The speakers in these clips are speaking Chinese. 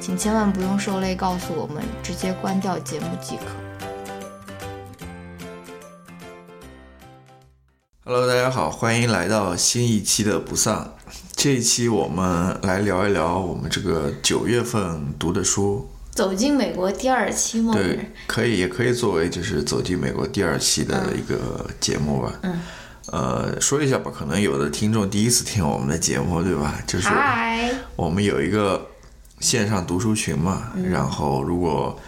请千万不用受累告诉我们，直接关掉节目即可。Hello，大家好，欢迎来到新一期的不丧。这一期我们来聊一聊我们这个九月份读的书。走进美国第二期吗？对，可以，也可以作为就是走进美国第二期的一个节目吧。嗯。呃，说一下吧，可能有的听众第一次听我们的节目，对吧？就是我们有一个线上读书群嘛，然后如果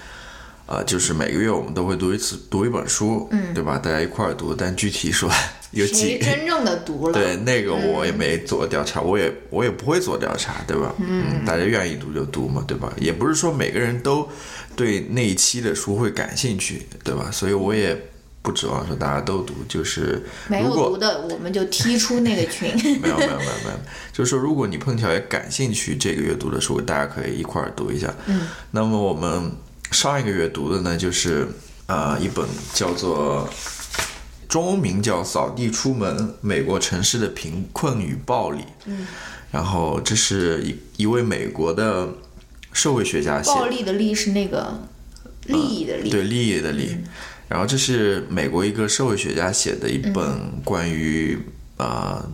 呃，就是每个月我们都会读一次，读一本书，嗯，对吧？大家一块儿读，但具体说 有几真正的读了？对，那个我也没做调查，我也我也不会做调查，对吧？嗯，大家愿意读就读嘛，对吧？也不是说每个人都对那一期的书会感兴趣，对吧？所以我也。不指望说大家都读，就是没有读的我们就踢出那个群。没有没有没有没有，就是说如果你碰巧也感兴趣这个月读的书，大家可以一块儿读一下。嗯。那么我们上一个月读的呢，就是啊一本叫做中文名叫《扫地出门：美国城市的贫困与暴力》。嗯。然后这是一一位美国的社会学家写。暴力的力是那个利益的利。对利益的利。然后这是美国一个社会学家写的一本关于呃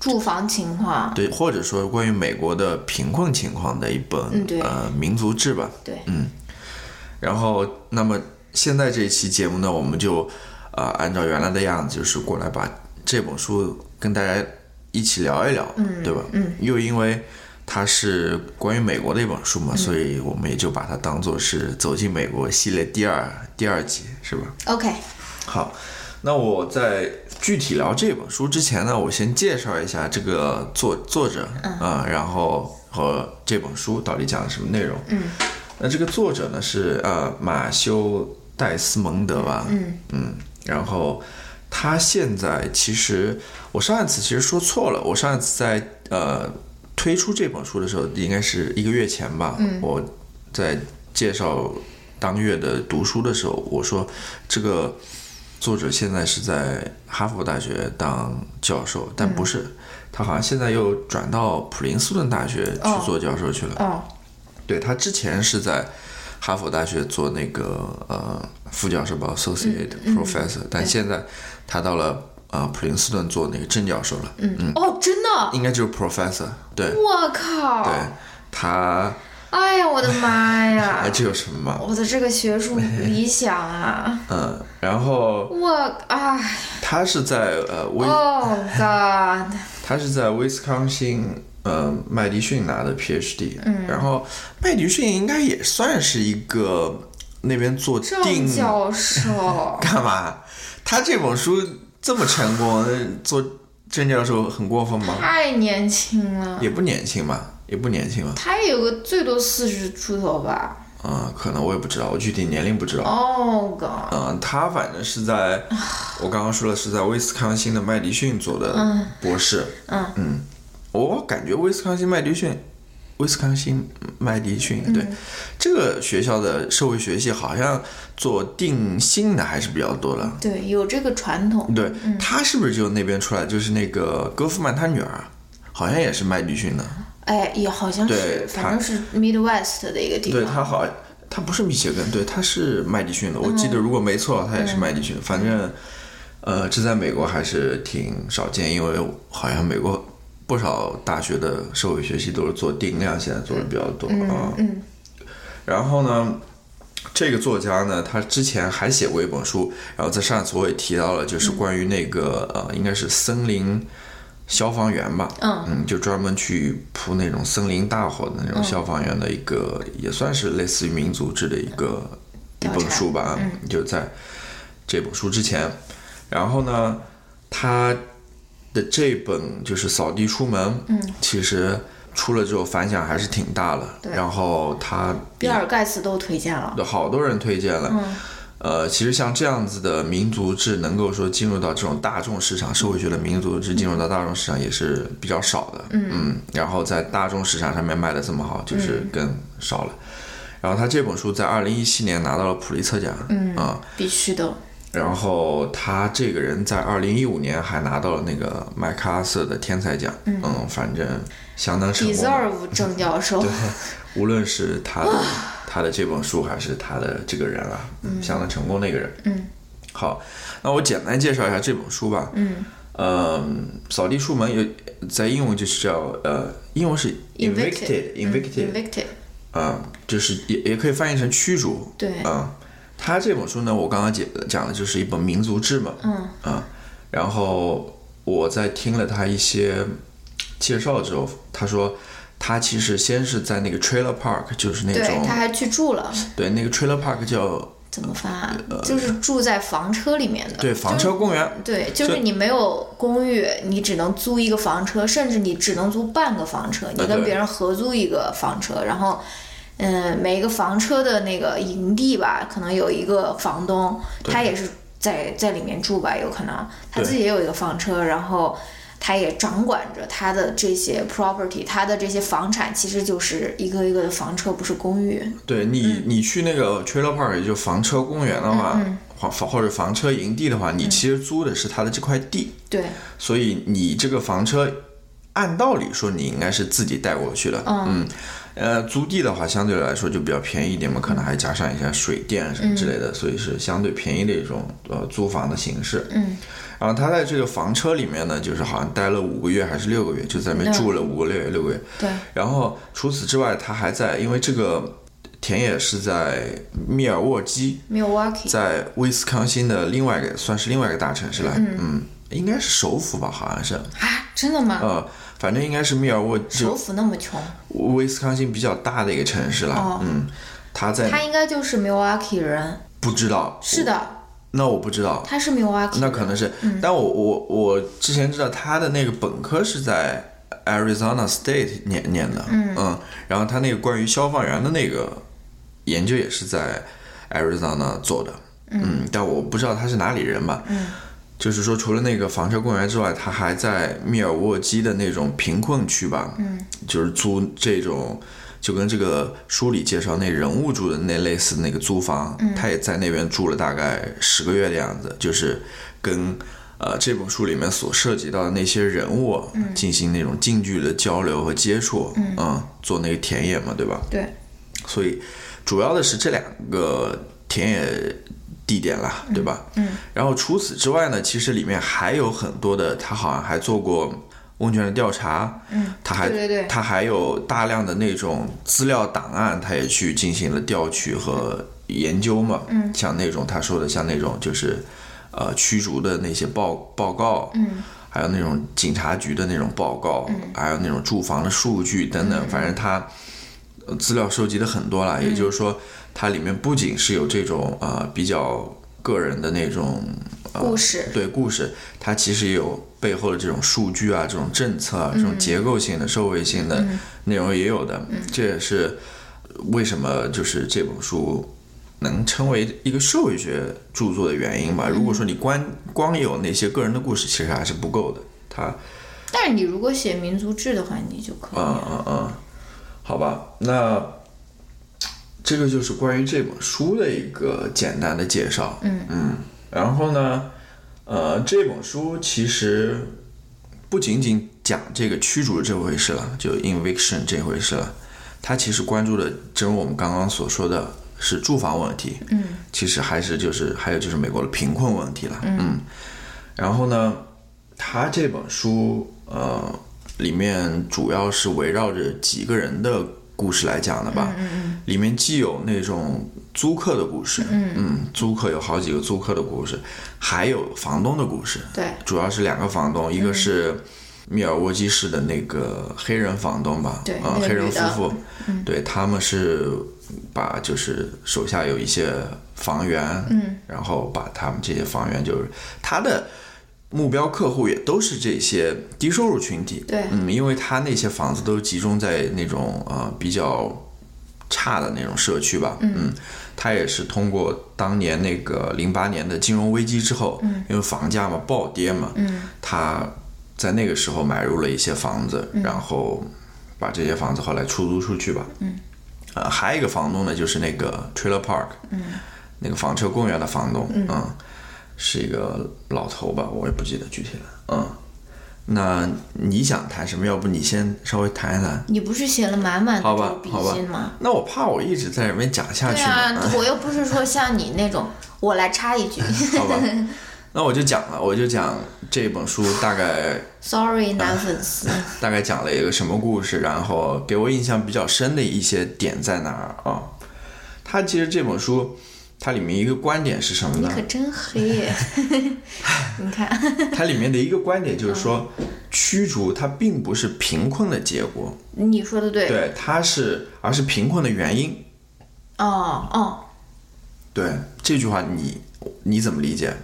住房情况，对，或者说关于美国的贫困情况的一本呃民族志吧，对，嗯。然后，那么现在这一期节目呢，我们就啊按照原来的样子，就是过来把这本书跟大家一起聊一聊，嗯，对吧？嗯，又因为。它是关于美国的一本书嘛，所以我们也就把它当做是《走进美国》系列第二第二集，是吧？OK。好，那我在具体聊这本书之前呢，我先介绍一下这个作作者啊，然后和这本书到底讲了什么内容。嗯。那这个作者呢是呃马修戴斯蒙德吧？嗯嗯。然后他现在其实我上一次其实说错了，我上一次在呃。推出这本书的时候，应该是一个月前吧。我在介绍当月的读书的时候，我说这个作者现在是在哈佛大学当教授，但不是，他好像现在又转到普林斯顿大学去做教授去了。哦，对他之前是在哈佛大学做那个呃副教授吧，associate professor，但现在他到了。啊，普林斯顿做那个正教授了。嗯嗯。哦，真的？应该就是 professor。对。我靠。对，他。哎呀，我的妈呀！这有什么嘛？我的这个学术理想啊。嗯，然后。我哎。他是在呃威。Oh God。他是在威斯康星呃麦迪逊拿的 PhD。嗯。然后麦迪逊应该也算是一个那边做定教授。干嘛？他这本书。这么成功，做郑教授很过分吗？太年轻了，也不年轻吧，也不年轻吧。他也有个最多四十出头吧。嗯，可能我也不知道，我具体年龄不知道。哦，嗯，他反正是在，我刚刚说的是在威斯康星的麦迪逊做的博士。嗯嗯，我感觉威斯康星麦迪逊。威斯康星麦迪逊，对这个学校的社会学系好像做定性的还是比较多的。对，有这个传统。对他是不是就那边出来？就是那个戈夫曼他女儿，好像也是麦迪逊的。哎，也好像是，反正是 Midwest 的一个地方。对他好，他不是密歇根，对，他是麦迪逊的。我记得如果没错，他也是麦迪逊。反正，呃，这在美国还是挺少见，因为好像美国。不少大学的社会学系都是做定量，现在做的比较多啊。嗯。然后呢，这个作家呢，他之前还写过一本书，然后在上次我也提到了，就是关于那个、呃，应该是森林消防员吧，嗯。就专门去扑那种森林大火的那种消防员的一个，也算是类似于民族志的一个一本书吧，就在这本书之前，然后呢，他的这本就是扫地出门，嗯，其实出了之后反响还是挺大的，对然后他比尔盖茨都推荐了。有好多人推荐了。呃，其实像这样子的民族志，能够说进入到这种大众市场，社会学的民族志进入到大众市场也是比较少的。嗯然后在大众市场上面卖的这么好，就是更少了。然后他这本书在二零一七年拿到了普利策奖。嗯啊，必须的，然后他这个人在二零一五年还拿到了那个麦克阿瑟的天才奖。嗯反正相当成功。deserve 郑教授对。无论是他的他的这本书，还是他的这个人啊，嗯相当成功的一个人。嗯，好，那我简单介绍一下这本书吧。嗯，呃，扫地出门有在英文就是叫呃，英文是 evicted evicted，evicted，嗯，就是也也可以翻译成驱逐。对，啊，他这本书呢，我刚刚讲讲的就是一本民族志嘛。嗯啊，然后我在听了他一些介绍之后，他说他其实先是在那个 trailer park，就是那对，种他还去住了，对那个 trailer park 叫怎么翻啊？就是住在房车里面的。呃对房车公园，对，就是你没有公寓，你只能租一个房车，甚至你只能租半个房车，你跟别人合租一个房车，然后，嗯，每一个房车的那个营地吧，可能有一个房东，他也是在在里面住吧，有可能。他自己也有一个房车，然后他也掌管着他的这些 property，他的这些房产其实就是一个一个的房车，不是公寓。对你，你去那个 trailer park，也就房车公园的话，或房或者房车营地的话，你其实租的是他的这块地，对，所以你这个房车，按道理说你应该是自己带过去的，嗯，呃，租地的话相对来说就比较便宜一点嘛，可能还加上一些水电什么之类的，所以是相对便宜的一种呃租房的形式，嗯，然后他在这个房车里面呢，就是好像待了五个月还是六个月，就在那边住了五个月六个月，对，然后除此之外，他还在，因为这个田野是在密尔沃基，Milwaukee，在威斯康星的另外一个算是另外一个大城市了，嗯。应该是首府吧，好像是，啊，真的吗？呃，反正应该是密尔沃首就府那么穷，威斯康星比较大的一个城市了，哦。嗯，他在他应该就是 Milwaukee 人。不知道，是的，那我不知道，他是 Milwaukee，那可能是，但我我我之前知道他的那个本科是在 Arizona State 念念的，嗯。然后他那个关于消防员的那个研究也是在 Arizona 做的，嗯，但我不知道他是哪里人吧，嗯，就是说除了那个房车公园之外，他还在密尔沃基的那种贫困区吧，嗯，就是租这种。就跟这个书里介绍那人物住的那类似那个租房，他也在那边住了大概十个月的样子，就是跟呃这本书里面所涉及到的那些人物进行那种近距离的交流和接触，嗯，做那个田野嘛，对吧？对，所以主要的是这两个田野地点啦，对吧？嗯。然后除此之外呢，其实里面还有很多的，他好像还做过问卷的调查，嗯，他还对对对他还有大量的那种资料档案，他也去进行了调取和研究嘛，嗯，像那种他说的，像那种就是呃驱逐的那些报报告，嗯。还有那种警察局的那种报告，还有那种住房的数据等等，反正他呃资料收集的很多了，也就是说，它里面不仅是有这种呃比较个人的那种、呃、故事对故事，它其实也有背后的这种数据啊、这种政策啊、这种结构性的、社会性的内容也有的。这也是为什么就是这本书能称为一个社会学著作的原因吧。如果说你光光有那些个人的故事，其实还是不够的。它但是你如果写民族志的话，你就可以嗯了。嗯嗯，好吧，那这个就是关于这本书的一个简单的介绍。嗯嗯，然后呢，呃，这本书其实不仅仅讲这个驱逐这回事了，就 eviction 这回事了，它其实关注的正如我们刚刚所说的是住房问题。嗯，其实还是就是还有就是美国的贫困问题了。嗯，然后呢，他这本书呃里面主要是围绕着几个人的故事来讲的吧。嗯嗯里面既有那种租客的故事，嗯租客有好几个租客的故事，还有房东的故事。对，主要是两个房东，一个是密尔沃基市的那个黑人房东吧，对啊、黑人夫妇，对他们是把就是手下有一些房源，嗯，然后把他们这些房源就是他的。目标客户也都是这些低收入群体，对。嗯，因为他那些房子都集中在那种呃比较差的那种社区吧，嗯，他也是通过当年那个零八年的金融危机之后，嗯，因为房价嘛暴跌嘛，嗯，他在那个时候买入了一些房子，然后把这些房子后来出租出去吧，嗯，呃，还有一个房东呢，就是那个 Trailer Park，嗯，那个房车公园的房东，嗯，是一个老头吧，我也不记得具体了，嗯。那你想谈什么？要不你先稍微谈一谈。你不是写了满满的笔记吗？那我怕我一直在里面讲下去。对啊嗯，我又不是说像你那种，我来插一句好吧，那我就讲了，我就讲这本书大概，sorry 男粉丝，大概讲了一个什么故事，然后给我印象比较深的一些点在哪儿啊？他其实这本书它里面一个观点是什么呢你可？真黑耶！你看，它里面的一个观点就是说，驱逐它并不是贫困的结果，你说的对，对，它是而是贫困的原因。哦哦，对这句话你你怎么理解？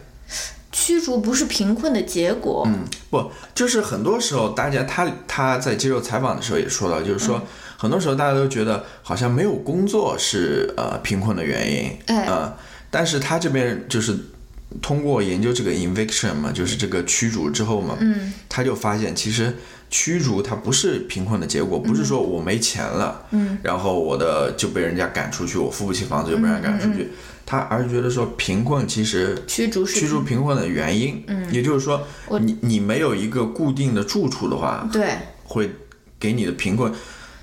驱逐不是贫困的结果，嗯，不，就是很多时候大家他他在接受采访的时候也说到，就是说、很多时候大家都觉得好像没有工作是呃贫困的原因，哎呃，但是他这边就是通过研究这个 eviction 嘛，就是这个驱逐之后嘛，嗯，他就发现其实驱逐它不是贫困的结果，不是说我没钱了，嗯，然后我的就被人家赶出去，我付不起房子就被人家赶出去，他而是觉得说贫困其实驱逐是驱逐贫困的原因，嗯，也就是说，你你没有一个固定的住处的话，对。会给你的贫困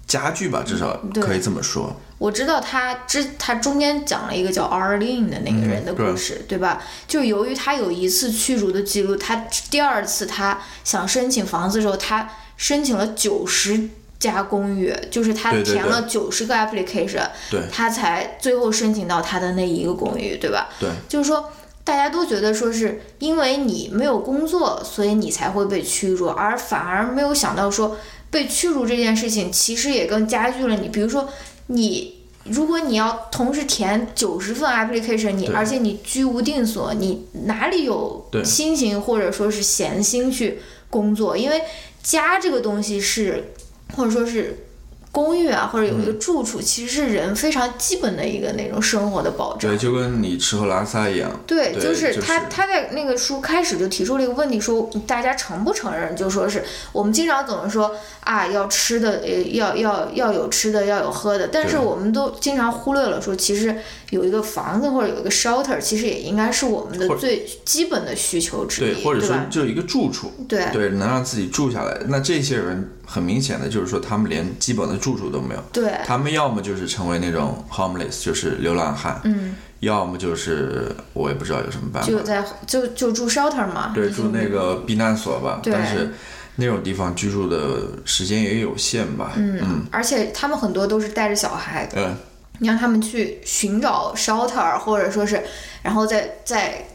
加剧吧，至少可以这么说。我知道他之他中间讲了一个叫 Arlene 的那个人的故事，对吧？就是由于他有一次驱逐的记录，他第二次他想申请房子的时候，他申请了九十家公寓，就是他填了九十个 application，对他才最后申请到他的那一个公寓，对吧？对，就是说。大家都觉得说是因为你没有工作，所以你才会被驱逐，而反而没有想到说被驱逐这件事情其实也更加剧了你。比如说你，如果你要同时填九十份 application，你而且你居无定所，你哪里有心情或者说是闲心去工作？因为家这个东西是，或者说是。公寓啊，或者有一个嗯住处，其实是人非常基本的一个那种生活的保障对，。就跟你吃喝拉撒一样。对，对就是就是他他在那个书开始就提出了一个问题，说大家承不承认？就说是我们经常总是说啊，要吃的，呃，要要要有吃的，要有喝的，但是我们都经常忽略了说，其实有一个房子或者有一个 shelter，其实也应该是我们的最基本的需求之一对，一，或者说吧？就一个住处，对对，能让自己住下来。那这些人很明显的就是说，他们连基本的住处都没有。对他们要么就是成为那种 homeless，就是流浪汉，嗯，要么就是我也不知道有什么办法，就在就就住 shelter 嘛，对，住那个避难所吧。对但是那种地方居住的时间也有限吧。嗯而且他们很多都是带着小孩，嗯，你让他们去寻找 shelter，或者说是，然后在在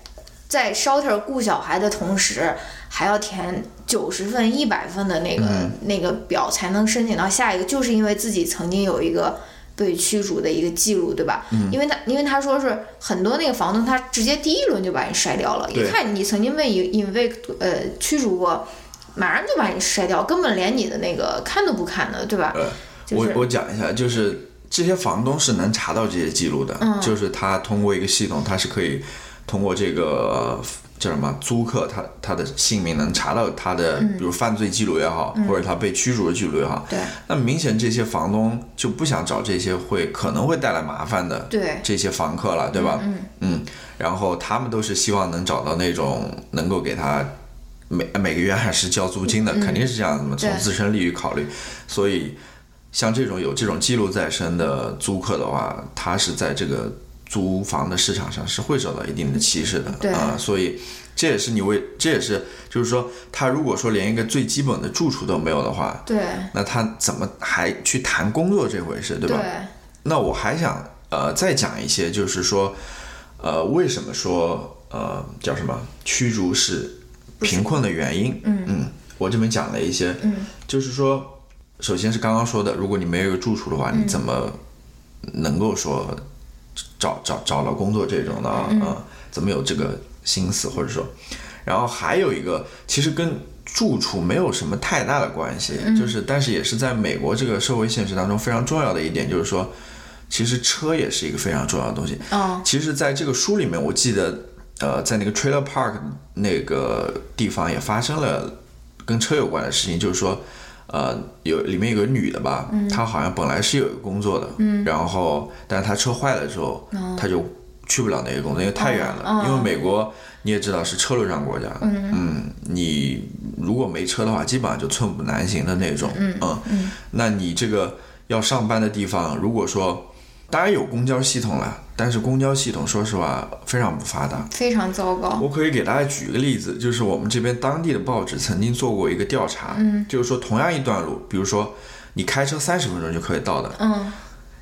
在 shelter 顾小孩的同时，还要填九十份、一百份的那个、嗯那个表，才能申请到下一个。就是因为自己曾经有一个被驱逐的一个记录，对吧？嗯因为他因为他说是很多那个房东，他直接第一轮就把你筛掉了，一看你曾经被引引为呃驱逐过。马上就把你筛掉，根本连你的那个看都不看的，对吧？呃，就是我我讲一下，就是这些房东是能查到这些记录的，嗯就是他通过一个系统，他是可以通过这个呃叫什么租客，他他的姓名能查到他的，嗯。比如犯罪记录也好，或者他被驱逐的记录也好。对。那明显这些房东就不想找这些会可能会带来麻烦的对。这些房客了，对吧？嗯然后他们都是希望能找到那种能够给他每每个月按时交租金的，肯定是这样的嘛，从自身利益考虑，所以像这种有这种记录在身的租客的话，他是在这个租房的市场上是会受到一定的歧视的对啊，所以这也是你为这也是就是说，他如果说连一个最基本的住处都没有的话，对那他怎么还去谈工作这回事，对吧？对那我还想呃再讲一些，就是说呃为什么说呃叫什么驱逐是贫困的原因？嗯我这边讲了一些，嗯就是说首先是刚刚说的，如果你没有一个住处的话，你怎么能够说找找找了工作这种的啊、啊怎么有这个心思或者说，然后还有一个其实跟住处没有什么太大的关系，就是但是也是在美国这个社会现实当中非常重要的一点，就是说，其实车也是一个非常重要的东西。哦。其实，在这个书里面，我记得，呃，在那个 trailer park 那个地方也发生了跟车有关的事情，就是说，呃，有里面有个女的吧，她好像本来是有一个工作的，然后，但是她车坏了之后，她就去不了那个工作，因为太远了，因为美国你也知道是车轮上国家，嗯。你如果没车的话，基本上就寸步难行的那种，嗯。那你这个要上班的地方，如果说当然有公交系统了，但是公交系统说实话非常不发达。非常糟糕。我可以给大家举一个例子，就是我们这边当地的报纸曾经做过一个调查，嗯，就是说同样一段路，比如说你开车三十分钟就可以到的，嗯，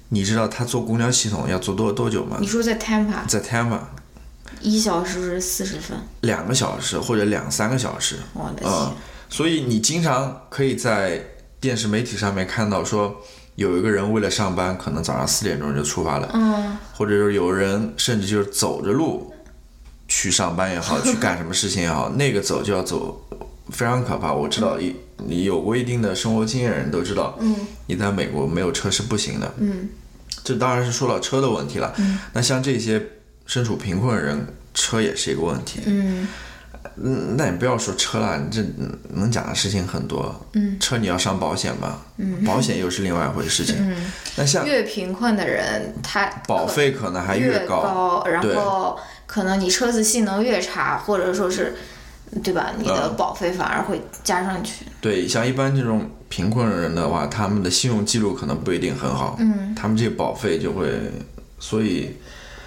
你知道他坐公交系统要坐多多久吗？你？说在 Tampa 在 Tampa，一小时四十分，两个小时或者两三个小时，我的天，嗯，所以你经常可以在电视媒体上面看到说，有一个人为了上班，可能早上四点钟就出发了，嗯，或者是有人甚至就是走着路去上班也好，去干什么事情也好，那个走就要走，非常可怕。我知道。一你有过一定的生活经验的人都知道，嗯，你在美国没有车是不行的，嗯，这当然是说到车的问题了。嗯，那像这些身处贫困的人，车也是一个问题。嗯嗯，那你不要说车了，你这嗯能讲的事情很多。嗯，车你要上保险吧，嗯，保险又是另外一回事情。嗯，那像越贫困的人，他保费可能还越高，然后可能你车子性能越差，或者说是，对吧？你的嗯保费反而会加上去。对，像一般这种贫困的人的话，他们的信用记录可能不一定很好，嗯，他们这个保费就会，所以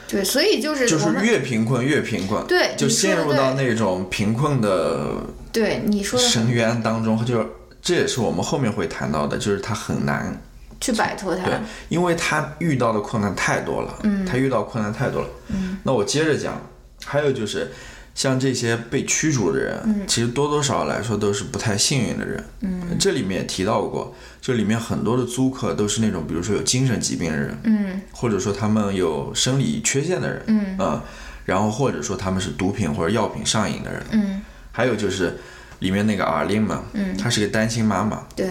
对，所以就是就是越贫困越贫困，对就陷入到那种贫困的对你说的深渊当中，就这也是我们后面会谈到的，就是他很难去摆脱它对，因为他遇到的困难太多了，嗯，他遇到困难太多了，嗯，那我接着讲，还有就是，像这些被驱逐的人，嗯，其实多多少少来说都是不太幸运的人，嗯，这里面也提到过，这里面很多的租客都是那种，比如说有精神疾病的人，嗯或者说他们有生理缺陷的人，嗯啊、然后或者说他们是毒品或者药品上瘾的人，嗯。还有就是里面那个阿琳嘛，嗯她是个单亲妈妈，对。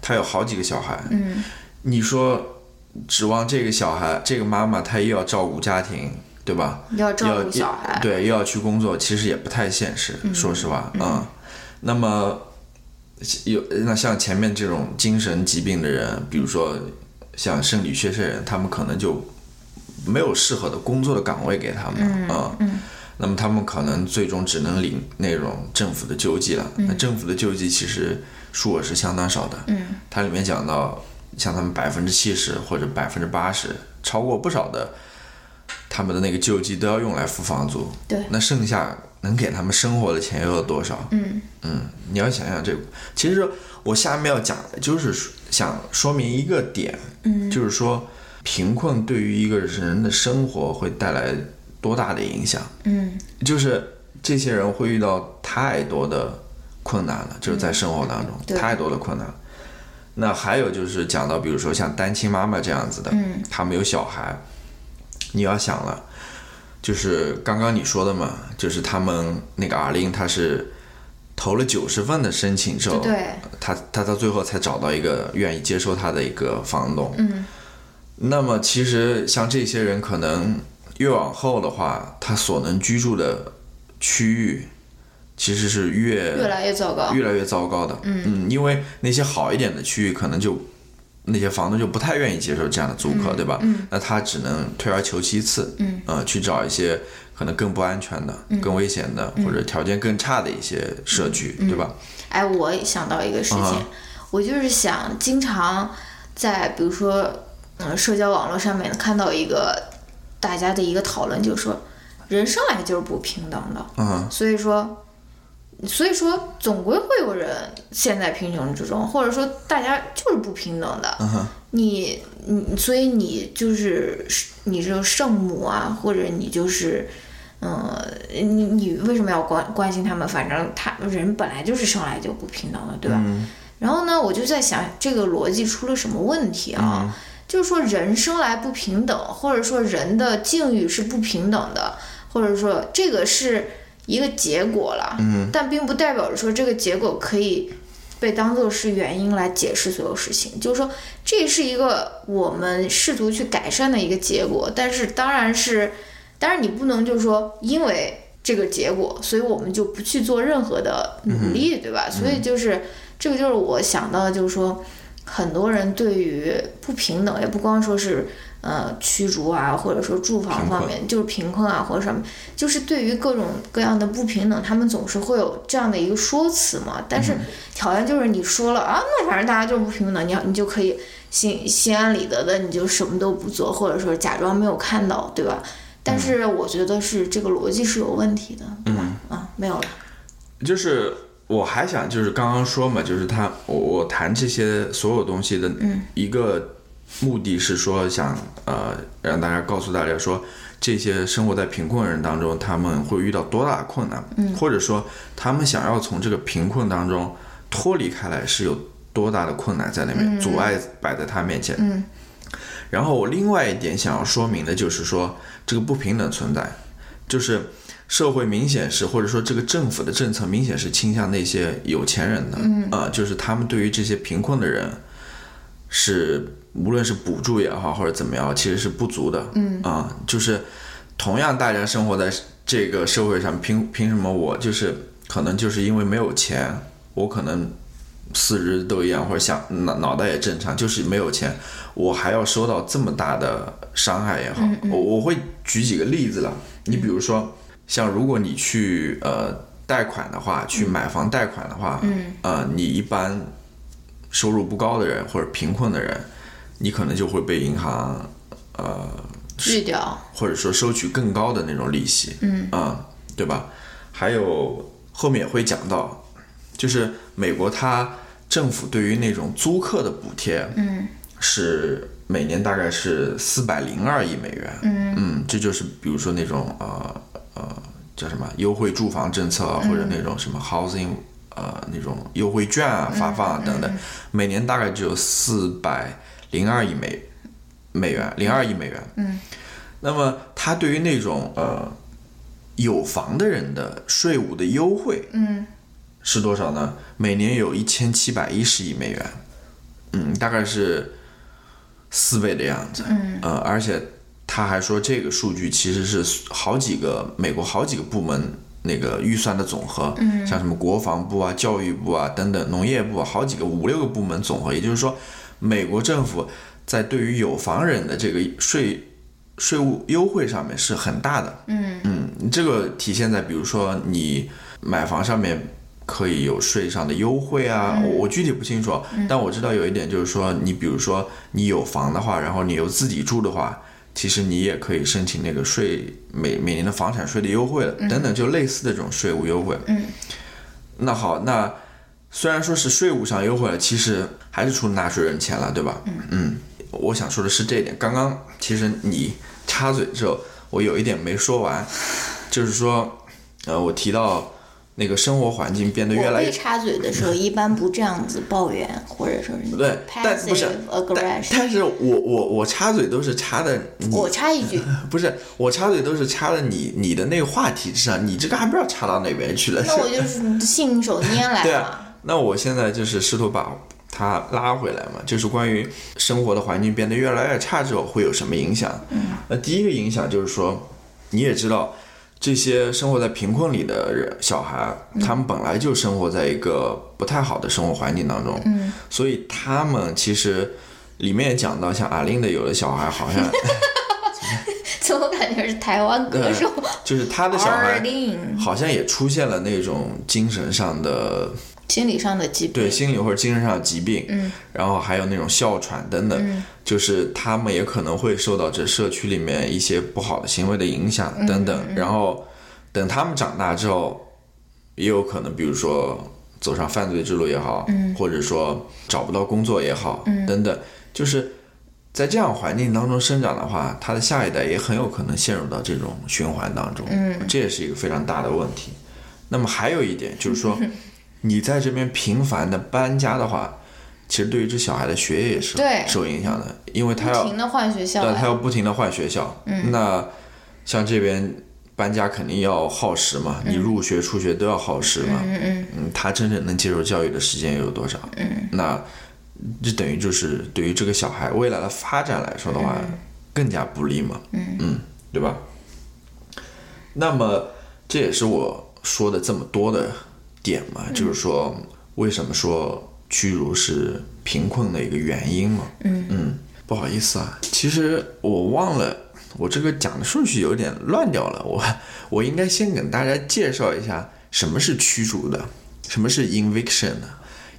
她有好几个小孩，嗯。你说指望这个小孩，这个妈妈她又要照顾家庭，对吧？要照顾小孩，对，又要去工作，其实也不太现实，说实话，嗯。那么有那像前面这种精神疾病的人，比如说像生理缺陷人，他们可能就没有适合的工作的岗位给他们，嗯。嗯那么他们可能最终只能领那种政府的救济了。那政府的救济其实数额是相当少的。嗯它里面讲到，像他们百分之七十或者百分之八十，超过不少的，他们的那个救济都要用来付房租。对那剩下能给他们生活的钱又有多少？嗯嗯，你要想想这个。其实我下面要讲的就是想说明一个点，嗯就是说贫困对于一个人的生活会带来多大的影响。嗯就是这些人会遇到太多的困难了，就是在生活当中、对太多的困难。那还有就是讲到，比如说像单亲妈妈这样子的，嗯他们有小孩，你要想了，就是刚刚你说的嘛，就是他们那个阿玲，她是投了九十份的申请之后，对他他到最后才找到一个愿意接受他的一个房东。嗯那么其实像这些人，可能越往后的话，他所能居住的区域其实是越越来越糟糕，越来越糟糕的。嗯嗯因为那些好一点的区域，可能就那些房东就不太愿意接受这样的租客，对吧？嗯。那他只能退而求其次，嗯。呃，去找一些可能更不安全的、更危险的，或者条件更差的一些社区，对吧？哎，我想到一个事情，啊。我就是想经常在比如说嗯社交网络上面看到一个大家的一个讨论，就是说人生来就是不平等的，嗯。所以说，所以说总归会有人陷在贫穷之中，或者说大家就是不平等的。你你所以你就是你这个圣母啊，或者你就是。嗯，你你为什么要关关心他们？反正他人本来就是生来就不平等的，对吧？嗯然后呢，我就在想这个逻辑出了什么问题啊？嗯就是说人生来不平等，或者说人的境遇是不平等的，或者说这个是一个结果了，嗯但并不代表着说这个结果可以被当做是原因来解释所有事情。就是说，这是一个我们试图去改善的一个结果，但是当然是，当然你不能就是说因为这个结果，所以我们就不去做任何的努力，对吧？所以就是这个就是我想到的，就是说。很多人对于不平等，也不光说是呃驱逐啊，或者说住房方面，就是贫困啊或者什么，就是对于各种各样的不平等，他们总是会有这样的一个说辞嘛。但是挑战就是你说了啊，那反正大家就是不平等，你要你就可以心心安理得的，你就什么都不做，或者说假装没有看到，对吧？但是我觉得是这个逻辑是有问题的，对吧？啊，没有了。就是我还想就是刚刚说嘛，就是他我我谈这些所有东西的一个目的是说想呃让大家告诉大家说这些生活在贫困人当中他们会遇到多大的困难，或者说他们想要从这个贫困当中脱离开来是有多大的困难在那边、阻碍摆在他面前。嗯。然后我另外一点想要说明的就是说，这个不平等存在，就是社会明显是，或者说这个政府的政策明显是倾向那些有钱人的，嗯，啊、就是他们对于这些贫困的人，是无论是补助也好，或者怎么样，其实是不足的，嗯，啊、就是同样大家生活在这个社会上，凭凭什么我就是可能就是因为没有钱，我可能四肢都一样，或者想脑脑袋也正常，就是没有钱，我还要受到这么大的伤害也好，我我会举几个例子了。你比如说，像如果你去呃贷款的话，去买房贷款的话，嗯，呃，你一般收入不高的人或者贫困的人，你可能就会被银行呃拒掉。或者说收取更高的那种利息，嗯啊、对吧？还有后面也会讲到，就是美国它政府对于那种租客的补贴，嗯是每年大概是四百零二亿美元，嗯这就是比如说那种呃呃叫什么优惠住房政策啊，或者那种什么 housing 呃那种优惠券啊发放啊等等，每年大概只有四百零二亿美美元，零二亿美元。嗯，那么他对于那种呃有房的人的税务的优惠嗯是多少呢？每年有一千七百一十亿美元，嗯，大概是四倍的样子。嗯呃，而且他还说这个数据其实是好几个美国好几个部门那个预算的总和，嗯像什么国防部啊、教育部啊等等，农业部啊，好几个五六个部门总和。也就是说，美国政府在对于有房人的这个税税务优惠上面是很大的。嗯。嗯，这个体现在比如说你买房上面可以有税上的优惠啊，我我具体不清楚，但我知道有一点就是说，你比如说你有房的话，然后你又自己住的话，其实你也可以申请那个税每每年的房产税的优惠了，等等，就类似的这种税务优惠。嗯，那好，那虽然说是税务上优惠了，其实还是出纳税人钱了，对吧？嗯我想说的是这一点。刚刚其实你插嘴之后，我有一点没说完，就是说，呃，我提到那个生活环境变得越来越被插嘴的时候，一般不这样子抱怨，或者说是对，但不是但。但是我我我插嘴都是插的你我插一句，不是我插嘴都是插的你你的那个话题之上，你这个还不知道插到哪边去了。那我就是信手拈来嘛。对啊，那我现在就是试图把它拉回来嘛，就是关于生活的环境变得越来越差之后会有什么影响？嗯，那第一个影响就是说，你也知道，这些生活在贫困里的人小孩，他们本来就生活在一个不太好的生活环境当中，嗯，所以他们其实里面也讲到，像阿玲的有的小孩好像 怎么感觉是台湾歌手就是他的小孩？好像也出现了那种精神上的心理上的疾病，对心理或者精神上的疾病，嗯，然后还有那种哮喘等等，就是他们也可能会受到这社区里面一些不好的行为的影响等等，然后等他们长大之后，也有可能比如说走上犯罪之路也好，嗯，或者说找不到工作也好，嗯，等等，就是在这样环境当中生长的话，他的下一代也很有可能陷入到这种循环当中，嗯，这也是一个非常大的问题。那么还有一点就是说。你在这边频繁的搬家的话，其实对于这小孩的学业也是受影响的，因为他要不停的换学校，对，他要不停的换学校。嗯，那像这边搬家肯定要耗时嘛，你入学出学都要耗时嘛。嗯嗯嗯。他真正能接受教育的时间又有多少？嗯，那这等于就是对于这个小孩未来的发展来说的话，更加不利嘛。嗯嗯，对吧？那么这也是我说的这么多的。点嘛，就是说，为什么说屈辱是贫困的一个原因嘛？嗯嗯，不好意思啊，其实我忘了，我这个讲的顺序有点乱掉了。我我应该先给大家介绍一下什么是驱逐的，什么是 inviction 呢？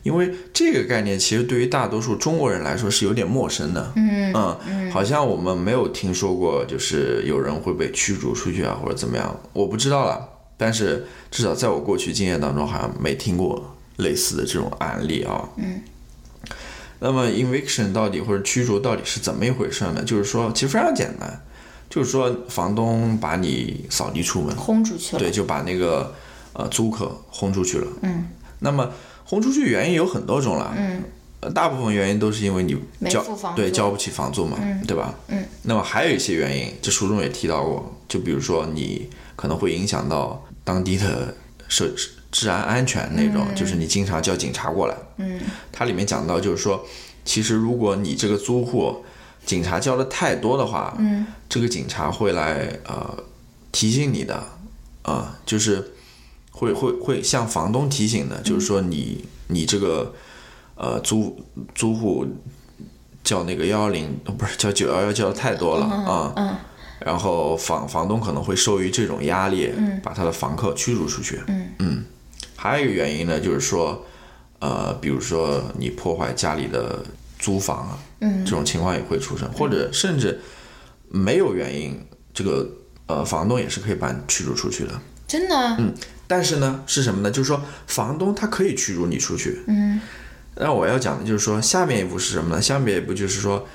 因为这个概念其实对于大多数中国人来说是有点陌生的。嗯嗯，好像我们没有听说过，就是有人会被驱逐出去啊，或者怎么样，我不知道了。但是至少在我过去经验当中，好像没听过类似的这种案例啊。嗯。那么 eviction 到底或者驱逐到底是怎么一回事呢？就是说，其实非常简单，就是说房东把你扫地出门，轰出去了。对，就把那个呃租客轰出去了。嗯。那么轰出去原因有很多种了。嗯。大部分原因都是因为你交对交不起房租嘛，对吧？嗯。那么还有一些原因，这书中也提到过，就比如说你可能会影响到。当地的社治安安全那种，就是你经常叫警察过来。嗯，它里面讲到，就是说，其实如果你这个租户警察叫的太多的话，嗯，这个警察会来呃提醒你的，啊，就是会会会向房东提醒的，就是说你你这个呃租租户叫那个幺幺零不是叫九幺幺叫的太多了啊。嗯。然后房房东可能会受于这种压力，把他的房客驱逐出去。嗯嗯，还有一个原因呢，就是说，呃，比如说你破坏家里的租房啊，嗯，这种情况也会出生，或者甚至没有原因，这个呃房东也是可以把你驱逐出去的。真的？嗯，但是呢，是什么呢？就是说房东他可以驱逐你出去。嗯，那我要讲的就是说，下面一步是什么呢？下面一步就是说。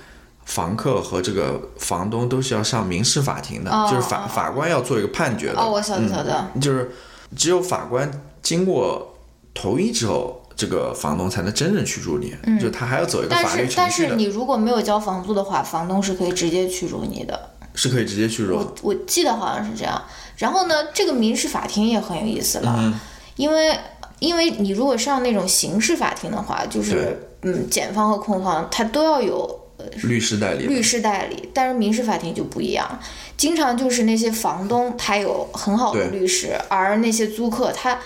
房客和这个房东都是要上民事法庭的，就是法法官要做一个判决的。哦，我晓得晓得。就是只有法官经过同意之后，这个房东才能真正驱逐你。嗯，就他还要走一个法律程序的。但是但是你如果没有交房租的话，房东是可以直接驱逐你的。是可以直接驱逐。我我记得好像是这样。然后呢，这个民事法庭也很有意思了，因为因为你如果上那种刑事法庭的话，就是嗯，检方和控方他都要有。律师代理，律师代理，但是民事法庭就不一样，经常就是那些房东他有很好的律师，而那些租客他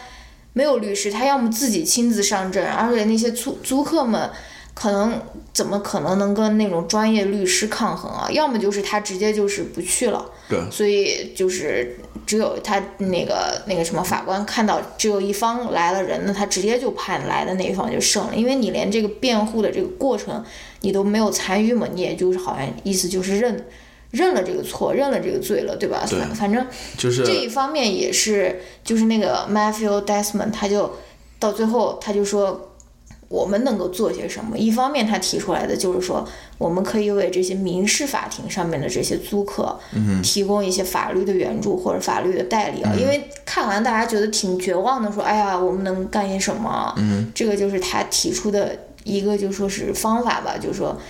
没有律师，他要么自己亲自上阵，而且那些租租客们可能怎么可能能跟那种专业律师抗衡啊？要么就是他直接就是不去了，对，所以就是只有他那个那个什么法官看到只有一方来了人，那他直接就判来的那一方就胜了，因为你连这个辩护的这个过程。你都没有参与嘛？你也就是好像意思就是认认了这个错，认了这个罪了，对吧？对，反正就是这一方面也是，就是那个 Matthew Desmond，他就到最后他就说，我们能够做些什么？一方面他提出来的就是说，我们可以为这些民事法庭上面的这些租客，提供一些法律的援助或者法律的代理啊。因为看完大家觉得挺绝望的，说，哎呀，我们能干些什么？嗯，这个就是他提出的。一个就说是方法吧，就是说，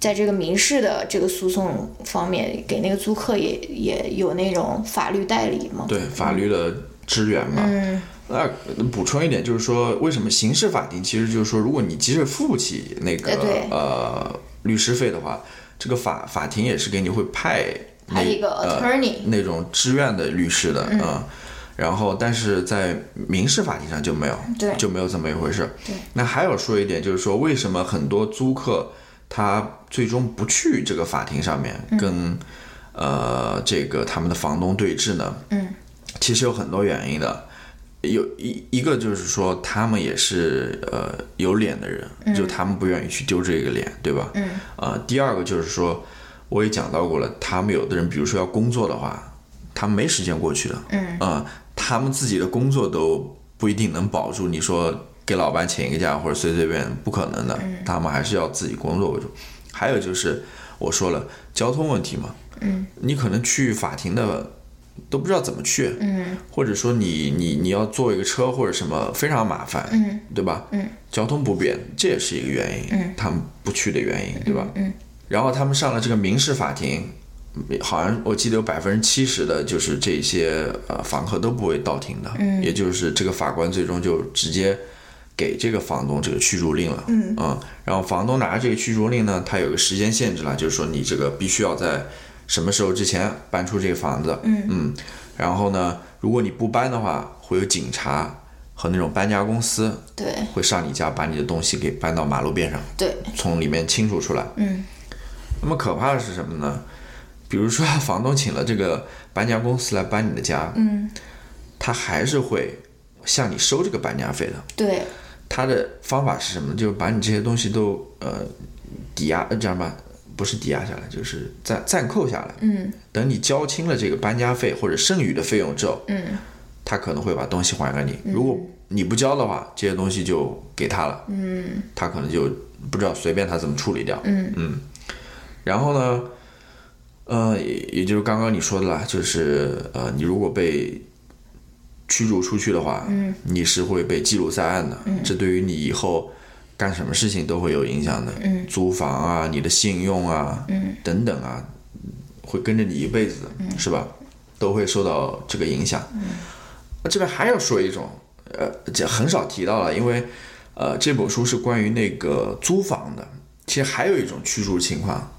在这个民事的这个诉讼方面，给那个租客也也有那种法律代理嘛。对，法律的支援嘛。嗯。那补充一点，就是说，为什么刑事法庭其实就是说，如果你即使付不起那个呃律师费的话，这个法法庭也是给你会派派一个 attorney 那种志愿的律师的啊。然后，但是在民事法庭上就没有，就没有这么一回事。对，那还有说一点，就是说为什么很多租客他最终不去这个法庭上面跟呃这个他们的房东对峙呢？嗯，其实有很多原因的。有一一个就是说，他们也是呃有脸的人，就他们不愿意去丢这个脸，对吧？嗯。呃，第二个就是说，我也讲到过了，他们有的人，比如说要工作的话，他们没时间过去的。嗯。啊、他们自己的工作都不一定能保住，你说给老板请一个假或者随随便不可能的，他们还是要自己工作为主。还有就是我说了交通问题嘛，嗯，你可能去法庭的都不知道怎么去，嗯。或者说你你你要坐一个车或者什么非常麻烦，嗯。对吧？嗯，交通不便，这也是一个原因，嗯，他们不去的原因，对吧？嗯然后他们上了这个民事法庭，好像我记得有百分之七十的就是这些呃访客都不会到庭的，嗯。也就是这个法官最终就直接给这个房东这个驱逐令了，嗯。然后房东拿着这个驱逐令呢，他有个时间限制了，就是说你这个必须要在什么时候之前搬出这个房子，嗯然后呢，如果你不搬的话，会有警察和那种搬家公司对。会上你家，把你的东西给搬到马路边上，对，从里面清除出来。嗯。那么可怕的是什么呢？比如说房东请了这个搬家公司来搬你的家，嗯他还是会向你收这个搬家费的。对，他的方法是什么呢？就是把你这些东西都呃抵押，呃这样吧，不是抵押下来，就是暂暂扣下来。嗯等你交清了这个搬家费或者剩余的费用之后，嗯他可能会把东西还给你。如果你不交的话，这些东西就给他了，嗯他可能就不知道随便他怎么处理掉。嗯嗯然后呢，呃，也也就是刚刚你说的啦，就是呃，你如果被驱逐出去的话，嗯你是会被记录在案的，这对于你以后干什么事情都会有影响的，嗯租房啊，你的信用啊，嗯等等啊，会跟着你一辈子的，是吧？都会受到这个影响。那这边还要说一种，呃，这很少提到了，因为呃，这本书是关于那个租房的。其实还有一种驱逐情况，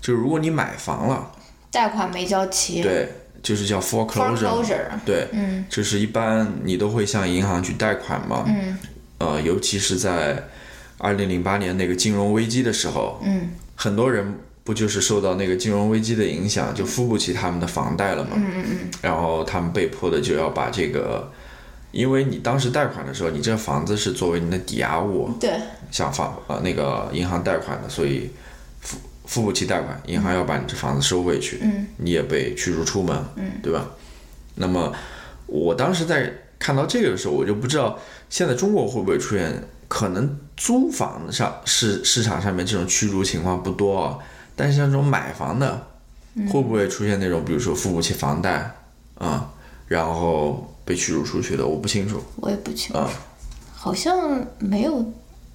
就是如果你买房了，贷款没交齐。对，就是叫 foreclosure，，foreclosure，对，嗯。就是一般你都会向银行去贷款嘛，嗯。呃，尤其是在二零零八年那个金融危机的时候，嗯。很多人不就是受到那个金融危机的影响，就付不起他们的房贷了嘛，嗯嗯嗯。然后他们被迫的就要把这个，因为你当时贷款的时候，你这房子是作为你的抵押物，对，向房呃那个银行贷款的，所以付付不起贷款，银行要把你这房子收回去，嗯。你也被驱逐出门，嗯，对吧？那么我当时在看到这个的时候，我就不知道现在中国会不会出现，可能租房上市市场上面这种驱逐情况不多啊，但是像这种买房的，会不会出现那种比如说付不起房贷啊、然后被驱逐出去的？我不清楚。我也不清楚，啊，好像没有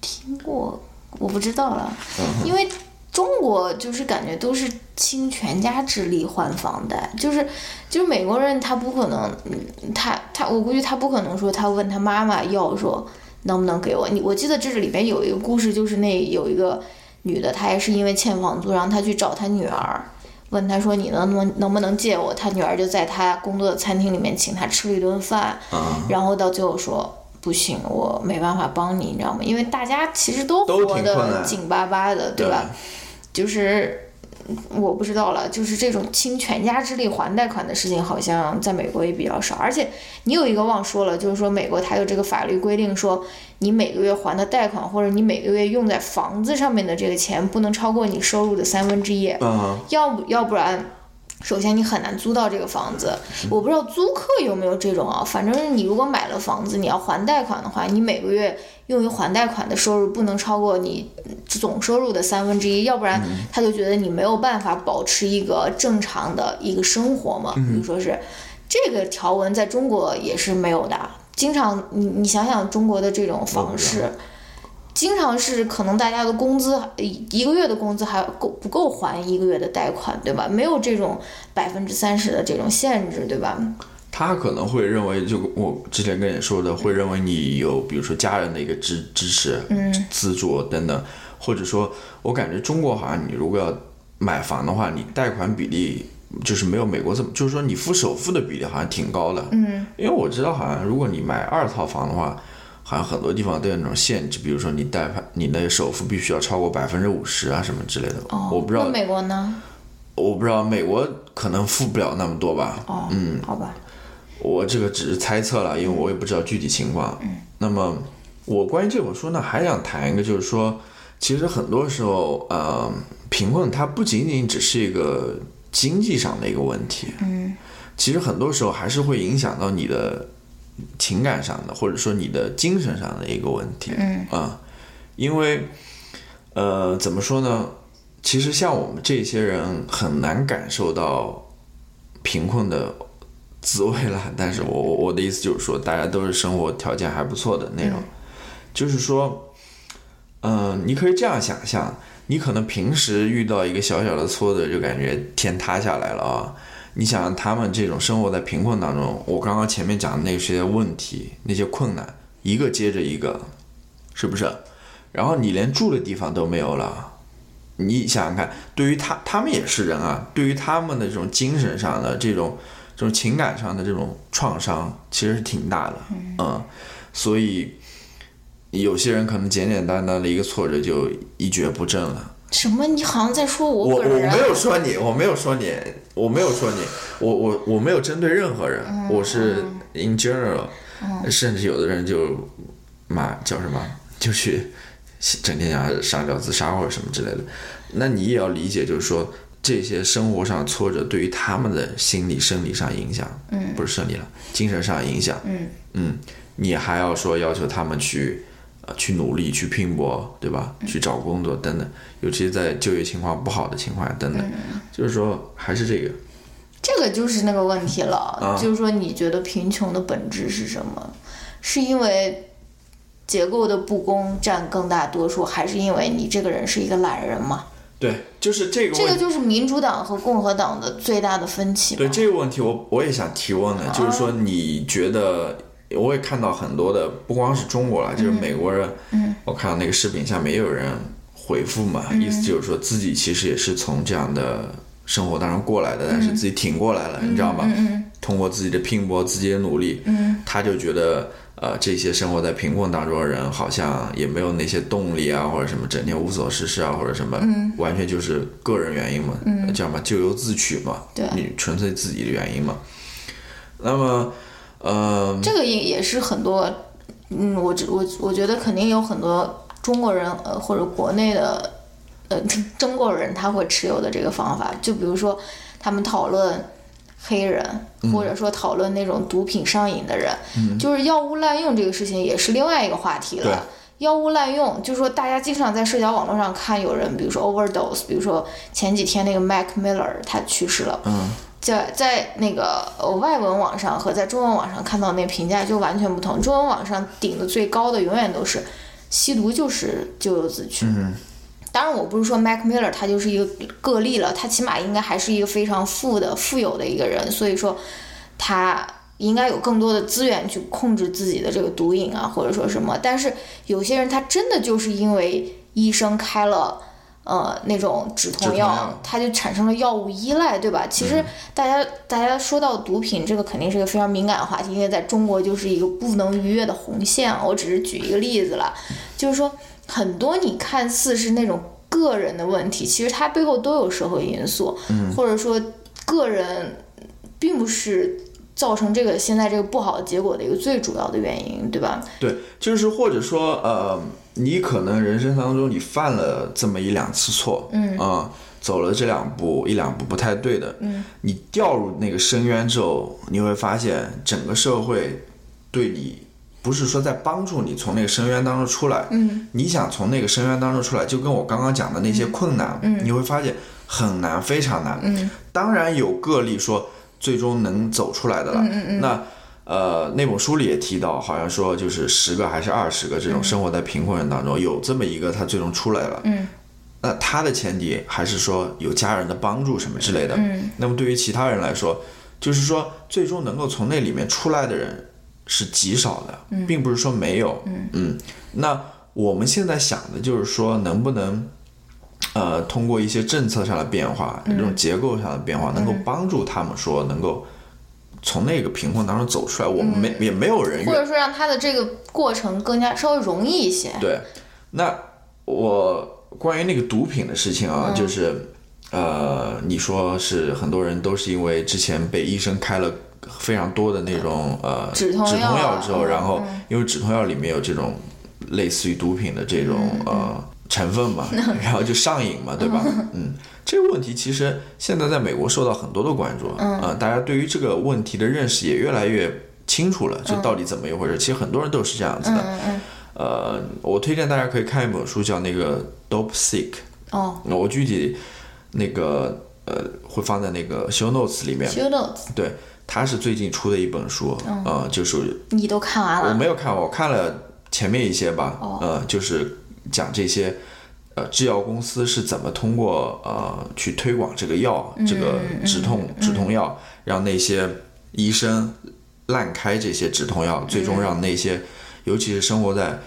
听过，我不知道了，嗯因为中国就是感觉都是倾全家之力还房贷，就是就是美国人他不可能，嗯他他我估计他不可能说他问他妈妈要说能不能给我，你我记得这里边有一个故事，就是那有一个女的，她也是因为欠房租，然后她去找她女儿。问她说：“你能不能能不能借我？”她女儿就在她工作的餐厅里面请她吃了一顿饭，啊然后到最后说不行，我没办法帮你，你知道吗？因为大家其实都都活得紧巴巴的，对吧？就是嗯我不知道了，就是这种倾全家之力还贷款的事情，好像在美国也比较少。而且你有一个忘说了，就是说美国它有这个法律规定说，你每个月还的贷款或者你每个月用在房子上面的这个钱，不能超过你收入的三分之一。啊，要不要不然，首先你很难租到这个房子。我不知道租客有没有这种啊，反正你如果买了房子，你要还贷款的话，你每个月用于还贷款的收入不能超过你总收入的三分之一，要不然他就觉得你没有办法保持一个正常的一个生活嘛。比如说是这个条文在中国也是没有的，经常你你想想中国的这种方式。经常是可能大家的工资一一个月的工资还够不够还一个月的贷款，对吧？没有这种百分之三十的这种限制，对吧？他可能会认为，就我之前跟你说的，会认为你有，比如说家人的一个支支持、嗯资助等等，或者说，我感觉中国好像你如果要买房的话，你贷款比例就是没有美国这么，就是说你付首付的比例好像挺高的。嗯因为我知道，好像如果你买二套房的话，好像很多地方都有那种限制，比如说你贷款，你的首付必须要超过百分之五十啊什么之类的。哦，我不知道那，美国呢？我不知道美国可能付不了那么多吧。哦，嗯，好吧。我这个只是猜测了，因为我也不知道具体情况。嗯，那么我关于这本书呢，还想谈一个，就是说，其实很多时候，呃，贫困它不仅仅只是一个经济上的一个问题，嗯，其实很多时候还是会影响到你的情感上的，或者说你的精神上的一个问题，嗯啊，因为，呃，怎么说呢？其实像我们这些人很难感受到贫困的滋味了，但是我我我的意思就是说，大家都是生活条件还不错的那种，就是说，嗯、你可以这样想象，你可能平时遇到一个小小的挫折，就感觉天塌下来了啊。你想想他们这种生活在贫困当中，我刚刚前面讲的那些问题、那些困难，一个接着一个，是不是？然后你连住的地方都没有了，你想想看，对于他，他们也是人啊，对于他们的这种精神上的这种、这种情感上的这种创伤，其实是挺大的，嗯，所以有些人可能简简单单的一个挫折就一蹶不振了。什么？你好像在说我我我本人啊。没有说你，我没有说你，我没有说你，我我我没有针对任何人，嗯我是 in general，、甚至有的人就妈叫什么，就去整天想上吊自杀或者什么之类的，那你也要理解，就是说这些生活上挫折对于他们的心理、生理上影响，嗯，不是生理了，精神上影响，嗯嗯，你还要说要求他们去。呃，去努力，去拼搏，对吧？去找工作等等，尤其在就业情况不好的情况下等等，就是说还是这个，这个就是那个问题了，啊就是说你觉得贫穷的本质是什么？是因为结构的不公占更大多数，还是因为你这个人是一个懒人嘛？对，就是这个这个就是民主党和共和党的最大的分歧。对这个问题我，我也想提问的，就是说你觉得，我也看到很多的，不光是中国了，就是美国人，嗯，我看到那个视频下面也有人回复嘛，意思就是说自己其实也是从这样的生活当中过来的，但是自己挺过来了，你知道吗？通过自己的拼搏，自己的努力，嗯，他就觉得。呃，这些生活在贫困当中的人，好像也没有那些动力啊，或者什么，整天无所事事啊，或者什么，完全就是个人原因嘛，嗯、叫什么咎由自取嘛，对。你纯粹自己的原因嘛。那么，呃，这个也也是很多，嗯，我只我我觉得肯定有很多中国人呃或者国内的呃中中国人他会持有的这个方法，就比如说他们讨论黑人，或者说讨论那种毒品上瘾的人，就是药物滥用这个事情也是另外一个话题了。药物滥用，就是说大家经常在社交网络上看有人，比如说 overdose，比如说前几天那个 Mac Miller 他去世了，嗯，在在那个呃外文网上和在中文网上看到那评价就完全不同。中文网上顶的最高的永远都是吸毒就是咎由自取。嗯当然，我不是说 Mac Miller 他就是一个个例了，他起码应该还是一个非常富的、富有的一个人，所以说他应该有更多的资源去控制自己的这个毒瘾啊，或者说什么。但是有些人他真的就是因为医生开了。呃，那种止痛药他就产生了药物依赖，对吧？其实大家、大家说到毒品，这个肯定是一个非常敏感的话题，因为在中国就是一个不能逾越的红线啊。我只是举一个例子了，就是说很多你看似是那种个人的问题，其实它背后都有社会因素，或者说个人并不是造成这个现在这个不好的结果的一个最主要的原因，对吧？对，就是或者说，呃，你可能人生当中你犯了这么一两次错，嗯。啊、走了这两步一两步不太对的，嗯，你掉入那个深渊之后，你会发现整个社会对你不是说在帮助你从那个深渊当中出来，嗯，你想从那个深渊当中出来，就跟我刚刚讲的那些困难，嗯，你会发现很难，非常难，嗯，当然有个例说最终能走出来的了，嗯嗯那。呃，那本书里也提到，好像说就是十个还是二十个这种生活在贫困人当中，有这么一个他最终出来了。嗯，那他的前提还是说有家人的帮助什么之类的。嗯，那么对于其他人来说，就是说最终能够从那里面出来的人是极少的，并不是说没有。嗯那我们现在想的就是说，能不能呃通过一些政策上的变化，这种结构上的变化，能够帮助他们说能够。从那个贫困当中走出来，我们没、也没有人或者说让他的这个过程更加稍微容易一些。对，那我关于那个毒品的事情啊，就是呃，你说是很多人都是因为之前被医生开了非常多的那种呃止痛止痛药药之后，嗯然后因为止痛药里面有这种类似于毒品的这种嗯呃成分嘛，然后就上瘾嘛，对吧？嗯，这个问题其实现在在美国受到很多的关注，嗯、呃，大家对于这个问题的认识也越来越清楚了，这到底怎么一回事？其实很多人都是这样子的。嗯嗯呃，我推荐大家可以看一本书，叫那个《Dope Sick》。哦我具体那个呃会放在那个 show notes 里面。，show notes 对，它是最近出的一本书，呃，就是你都看完了？我？没有看，我看了前面一些吧，哦。呃，就是讲这些。呃，制药公司是怎么通过呃去推广这个药，这个止痛止痛药，让那些医生滥开这些止痛药，最终让那些，尤其是生活在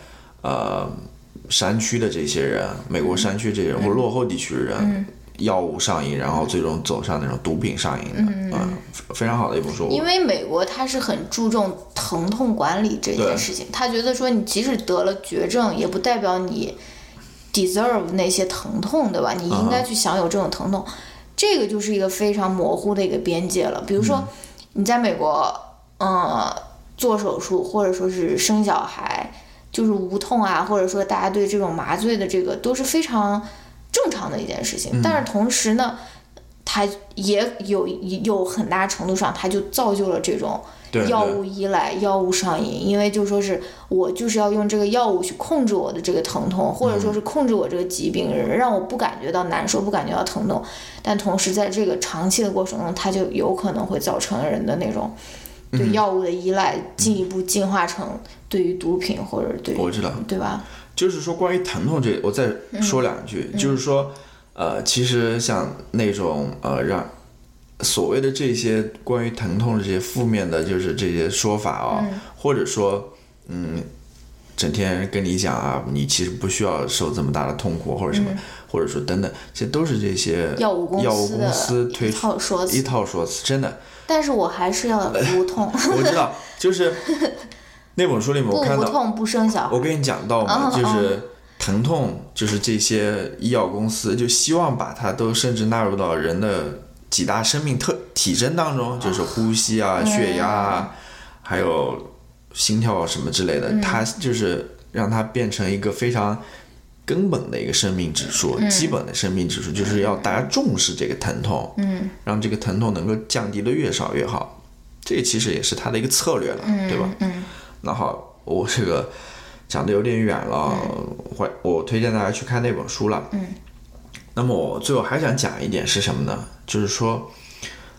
呃山区的这些人，美国山区这些人或者落后地区的人，药物上瘾，然后最终走上那种毒品上瘾的，嗯，非常好的一本书。因为美国它是很注重疼痛管理这件事情，他觉得说你即使得了绝症，也不代表你 deserve 那些疼痛，对吧？你应该去享有这种疼痛，这个就是一个非常模糊的一个边界了。比如说你在美国，嗯，做手术或者说是生小孩，就是无痛啊，或者说大家对这种麻醉的这个都是非常正常的一件事情。但是同时呢，它也有有很大程度上，它就造就了这种药物依赖、药物上瘾。因为就说是我就是要用这个药物去控制我的这个疼痛，或者说是控制我这个疾病，让我不感觉到难受，不感觉到疼痛。但同时在这个长期的过程中，它就有可能会造成人的那种。对药物的依赖进一步进化成对于毒品或者对于我知道对吧？就是说，关于疼痛这，我再说两句，就是说，呃，其实像那种呃，让所谓的这些关于疼痛的这些负面的，就是这些说法啊、或者说，嗯，整天跟你讲啊，你其实不需要受这么大的痛苦，或者什么，或者说等等，这都是这些药物公药物公司推出套说辞一套说辞，真的，但是我还是要无痛，我知道，就是那本书里面我看到，无痛不生小孩。我跟你讲到嘛，哦就是疼痛，就是这些医药公司就希望把它都甚至纳入到人的几大生命特体征当中，就是呼吸啊、血压啊，还有心跳什么之类的，它就是让它变成一个非常。根本的一个生命指数，基本的生命指数，就是要大家重视这个疼痛，嗯，让这个疼痛能够降低的越少越好。这其实也是他的一个策略了，对吧？嗯那好，我这个 讲的有点远了，我我推荐大家去看那本书了。嗯。那么我最后还想讲一点是什么呢？就是说，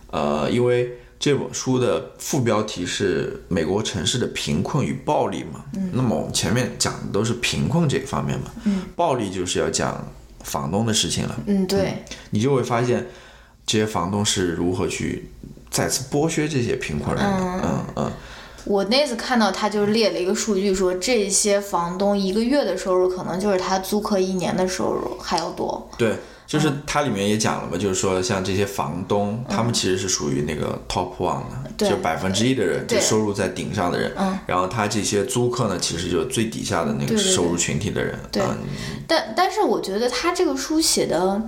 呃，因为这本书的副标题是美国城市的贫困与暴力嘛，嗯，那么我们前面讲的都是贫困这个方面嘛，嗯，暴力就是要讲房东的事情了，嗯，对，你就会发现这些房东是如何去再次剥削这些贫困人的，嗯嗯我那次看到他就是列了一个数据，说这些房东一个月的收入可能就是他租客一年的收入还要多。对，就是它里面也讲了嘛，就是说像这些房东，他们其实是属于那个 top one 的，对就百分之一的人，就收入在顶上的人。嗯。然后他这些租客呢，其实就是最底下的那个收入群体的人。对嗯但但是我觉得他这个书写的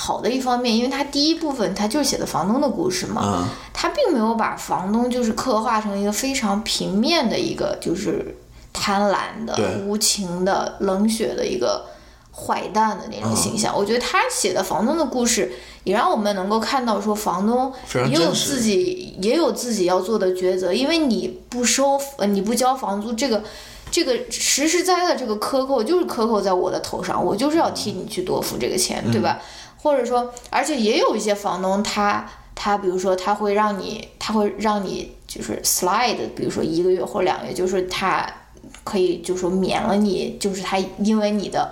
好的一方面，因为他第一部分他就是写的房东的故事嘛，嗯他并没有把房东就是刻画成一个非常平面的一个就是贪婪的、无情的、冷血的一个坏蛋的那种形嗯象。我觉得他写的房东的故事，也让我们能够看到说房东也有自己也有自己要做的抉择，因为你不收呃你不交房租这个。这个实实在在的这个克扣就是克扣在我的头上，我就是要替你去多付这个钱，对吧？或者说，而且也有一些房东他他比如说他会让你他会让你就是 slide，比如说一个月或者两个月，就是他可以就说免了你，就是他因为你的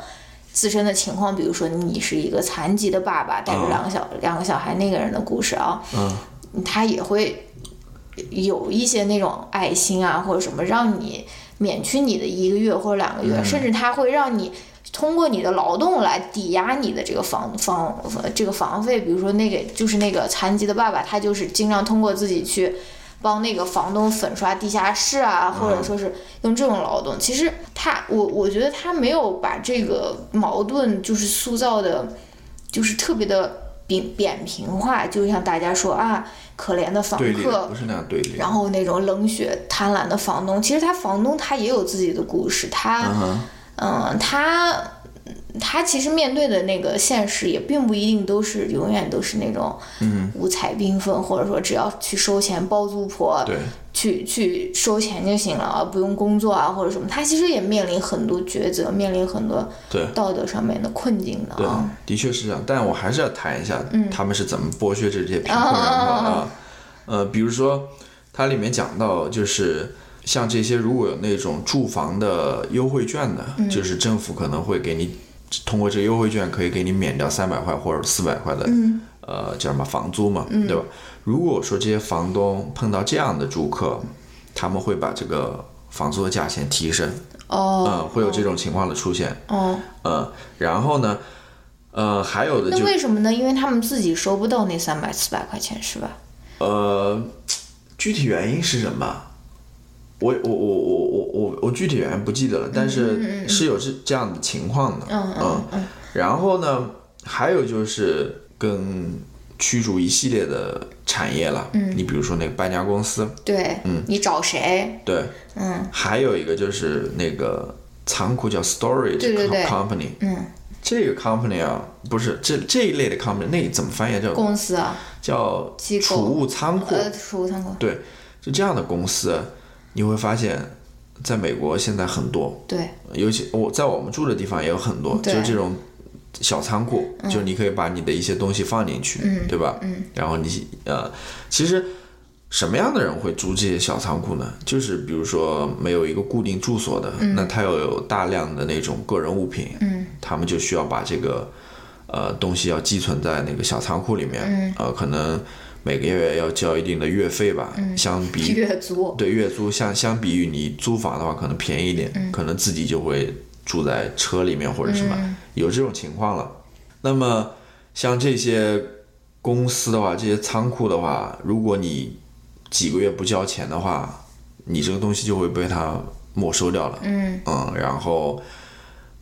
自身的情况，比如说你是一个残疾的爸爸带着两个小、两个小孩那个人的故事啊，嗯，他也会有一些那种爱心啊或者什么，让你免去你的一个月或者两个月，甚至他会让你。通过你的劳动来抵押你的这个房房这个房费，比如说那个就是那个残疾的爸爸，他就是经常通过自己去帮那个房东粉刷地下室啊，或者说是用这种劳动。其实他我我觉得他没有把这个矛盾就是塑造的，就是特别的扁扁平化，就像大家说啊，可怜的房客不，是那样对立。然后那种冷血贪婪的房东，其实他房东他也有自己的故事，他嗯，他他其实面对的那个现实也并不一定都是永远都是那种嗯五彩缤纷，或者说只要去收钱包租婆，对，去去收钱就行了啊，不用工作啊或者什么。他其实也面临很多抉择，面临很多对道德上面的困境的对啊。，的确是这样。但我还是要谈一下，嗯他们是怎么剥削这些贫困人口啊。呃，比如说，它里面讲到，就是像这些如果有那种住房的优惠券的，嗯就是政府可能会给你通过这个优惠券可以给你免掉三百块或者四百块的，嗯呃，叫什么房租嘛，对吧？如果说这些房东碰到这样的住客，他们会把这个房租的价钱提升，哦嗯，会有这种情况的出现，哦，嗯，然后呢，呃，还有的那就为什么呢？因为他们自己收不到那三百四百块钱是吧？呃，具体原因是什么？我我我我我我我具体原因不记得了，但是是有这这样的情况的，嗯嗯嗯。然后呢，还有就是跟驱逐一系列的产业了，嗯，你比如说那个搬家公司，对，嗯。你找谁？对，嗯。还有一个就是那个仓库叫 storage company，嗯，这个 company 啊，不是这这一类的 company，那怎么翻译叫公司啊，叫储物仓库？呃，储物仓库，对，就这样的公司，你会发现，在美国现在很多，对，尤其我在我们住的地方也有很多，就是这种小仓库，就是你可以把你的一些东西放进去，对吧？嗯，然后你呃，其实什么样的人会租这些小仓库呢？就是比如说没有一个固定住所的，那他又有大量的那种个人物品，嗯，他们就需要把这个呃东西要寄存在那个小仓库里面，嗯呃，可能每个月要交一定的月费吧，相比月租，对月租相相比于你租房的话，可能便宜一点，可能自己就会住在车里面或者什么，有这种情况了。那么像这些公司的话，这些仓库的话，如果你几个月不交钱的话，你这个东西就会被他没收掉了。嗯嗯，然后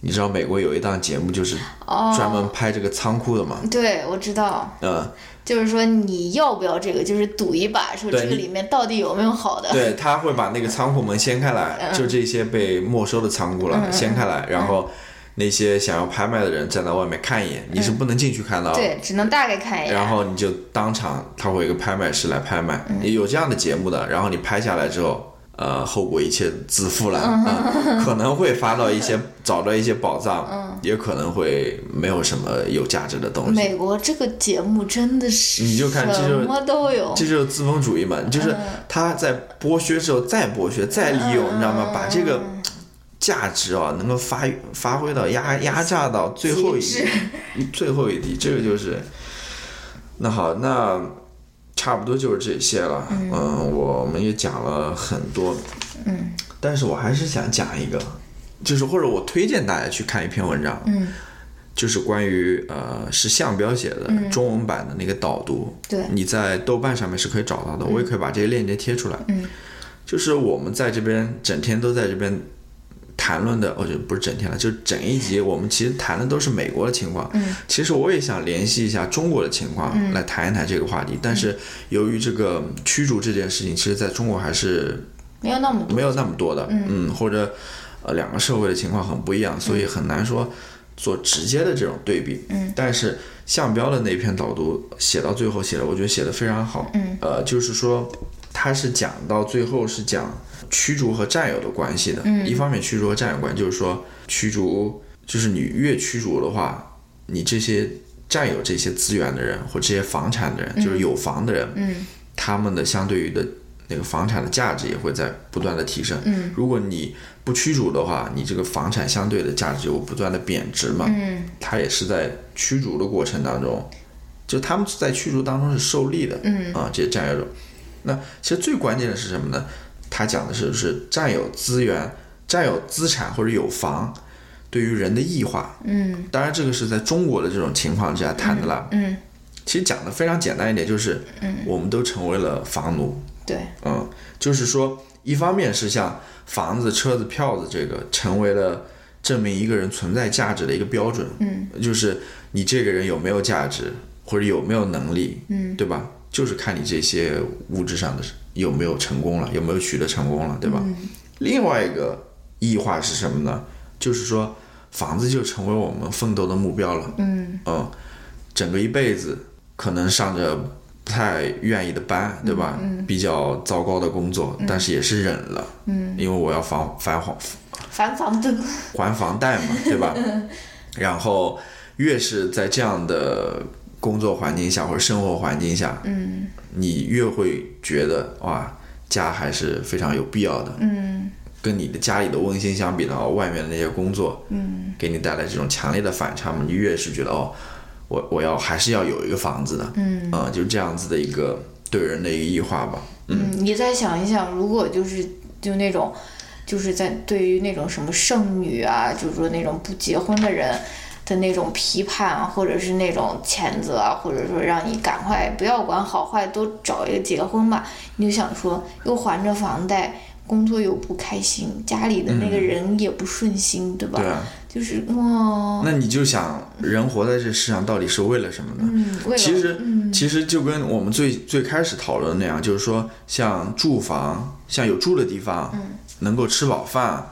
你知道美国有一档节目就是哦，专门拍这个仓库的嘛？对，我知道，嗯，就是说你要不要这个，就是赌一把，说对这个里面到底有没有好的。对，他会把那个仓库门掀开来，就这些被没收的仓库了，掀开来，然后那些想要拍卖的人站在外面看一眼，你是不能进去看到的。对，只能大概看一眼。然后你就当场，他会有一个拍卖师来拍卖，也有这样的节目的。然后你拍下来之后，呃，后果一切自负了，嗯可能会发到一些找到一些宝藏，也可能会没有什么有价值的东西。美国这个节目真的是你就看这就什么都有。这就是资本主义嘛，就是他在剥削之后再剥削再利用，你知道吗？把这个价值啊能够发发挥到压压榨到最后一最后一滴，这个就是。那好，那差不多就是这些了。嗯，我们也讲了很多。嗯，但是我还是想讲一个，就是或者我推荐大家去看一篇文章。嗯，就是关于呃是项标写的中文版的那个导读。对你在豆瓣上面是可以找到的，我也可以把这些链接贴出来。嗯，就是我们在这边整天都在这边谈论的，我觉得不是整天了，就整一集我们其实谈的都是美国的情况。嗯，其实我也想联系一下中国的情况来谈一谈这个话题，但是由于这个驱逐这件事情，其实在中国还是没有那么多。没有那么多的，嗯，或者呃两个社会的情况很不一样，所以很难说做直接的这种对比。嗯，但是向标的那篇导读写到最后写的，我觉得写的非常好。嗯，呃，就是说他是讲到最后是讲驱逐和占有的关系的。嗯一方面驱逐和占有关，就是说驱逐就是你越驱逐的话，你这些占有这些资源的人或这些房产的人，就是有房的人，嗯他们的相对于的那个房产的价值也会在不断的提升。嗯如果你不驱逐的话，你这个房产相对的价值就会不断的贬值嘛。嗯它也是在驱逐的过程当中，就他们在驱逐当中是受利的。嗯啊，这些占有者。那其实最关键的是什么呢？他讲的是是占有资源、占有资产或者有房对于人的异化。嗯当然，这个是在中国的这种情况之下谈的啦。嗯，其实讲的非常简单一点，就是嗯我们都成为了房奴。对，嗯，就是说，一方面是像房子、车子、票子这个成为了证明一个人存在价值的一个标准，嗯就是你这个人有没有价值，或者有没有能力，嗯，对吧？就是看你这些物质上的有没有成功了，有没有取得成功了，对吧？另外一个异化是什么呢？就是说房子就成为我们奋斗的目标了，嗯嗯，整个一辈子可能上着不太愿意的班，对吧？比较糟糕的工作，但是也是忍了，嗯，因为我要房还房还房子还房贷嘛，对吧？然后越是在这样的工作环境下或者生活环境下，嗯，你越会觉得哇，家还是非常有必要的，嗯，跟你的家里的温馨相比的话，外面的那些工作，嗯，给你带来这种强烈的反差嘛，你越是觉得哦，我我要还是要有一个房子的，嗯，啊，就这样子的一个对人的一个异化吧，嗯，你再想一想，如果就是就那种。就是在对于那种什么剩女啊，就是说那种不结婚的人的那种批判，或者是那种谴责啊，或者说让你赶快不要管好坏，都找一个结婚吧。你就想说，又还着房贷，工作又不开心，家里的那个人也不顺心，对吧？对啊。就是哇。那你就想，人活在这世上到底是为了什么呢？嗯，其实，其实就跟我们最最开始讨论那样，就是说，像住房，像有住的地方。嗯。能够吃饱饭，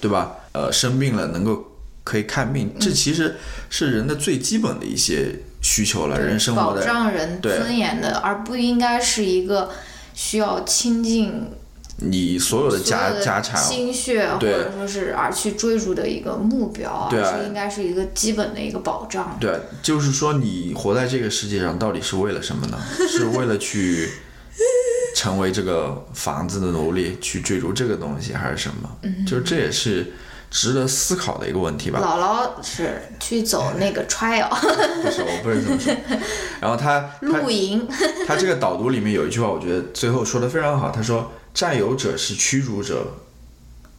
对吧？呃，生病了能够可以看病，这其实是人的最基本的一些需求了。人生活的保障人尊严的，而不应该是一个需要倾尽你所有的家家产、心血，或者说是而去追逐的一个目标，而是应该是一个基本的一个保障。对，就是说你活在这个世界上到底是为了什么呢？是为了去。成为这个房子的奴隶，去追逐这个东西，还是什么？嗯，就是这也是值得思考的一个问题吧。姥姥是去走那个 trial，不是，我不是这么说。然后他露营，他这个导读里面有一句话，我觉得最后说的非常好。他说：“占有者是驱逐者，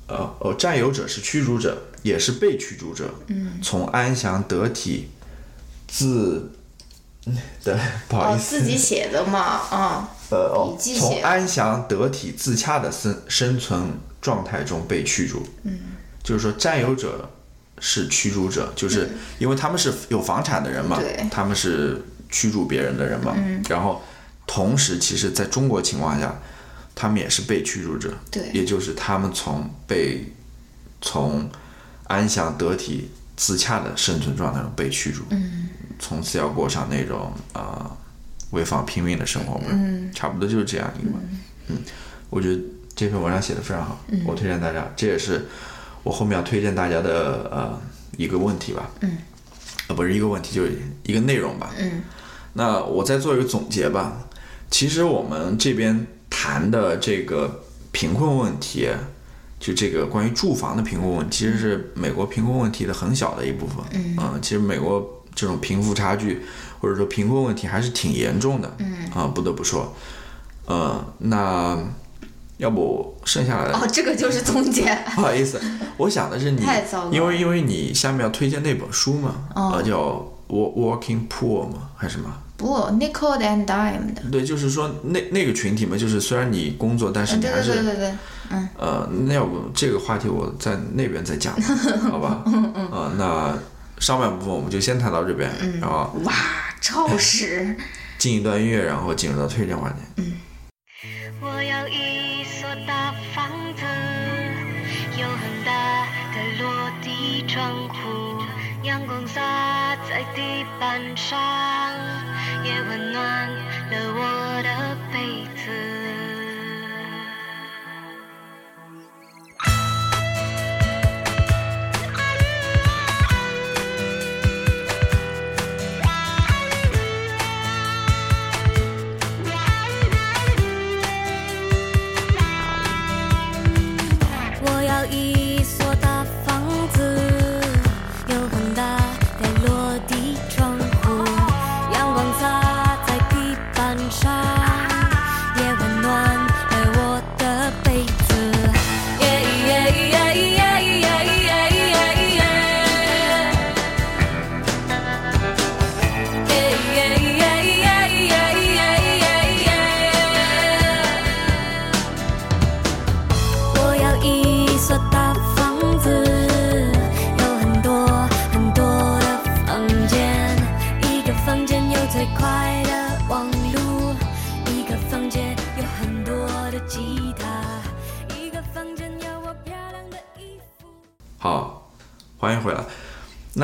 呃，哦，占有者是驱逐者，也是被驱逐者。嗯，从安详得体自，对，不好意思，自己写的嘛，啊。”呃，哦从安详得体自洽的生生存状态中被驱逐，嗯，就是说占有者是驱逐者，就是因为他们是有房产的人嘛，他们是驱逐别人的人嘛，嗯，然后同时其实在中国情况下，他们也是被驱逐者，对，也就是他们从被从安详得体自洽的生存状态中被驱逐，嗯，从此要过上那种啊。潍坊拼命的生活嘛，嗯，差不多就是这样一个，嗯，我觉得这篇文章写的非常好，我推荐大家，这也是我后面要推荐大家的呃一个问题吧，嗯，呃不是一个问题，就是一个内容吧，嗯，那我再做一个总结吧，其实我们这边谈的这个贫困问题，就这个关于住房的贫困问题，其实是美国贫困问题的很小的一部分，嗯，其实美国这种贫富差距。或者说贫困问题还是挺严重的，嗯。啊，不得不说，呃，那要不剩下来的哦，这个就是 总结。不好意思，我想的是你，因为因为你下面要推荐那本书嘛，呃，叫《Walking Poor》嘛，还是什么？不，Nickel and Dime 的。对，就是说那那个群体嘛，就是虽然你工作，但是你还是对对对对，嗯，呃，那要不这个话题我在那边再讲，好吧？嗯嗯，呃，那。上半部分我们就先谈到这边，然后哇，超时，进一段音乐，然后进入到推荐环节。嗯。我要一所大房子，有很大的落地窗户，阳光洒在地板上，也温暖了我的被子。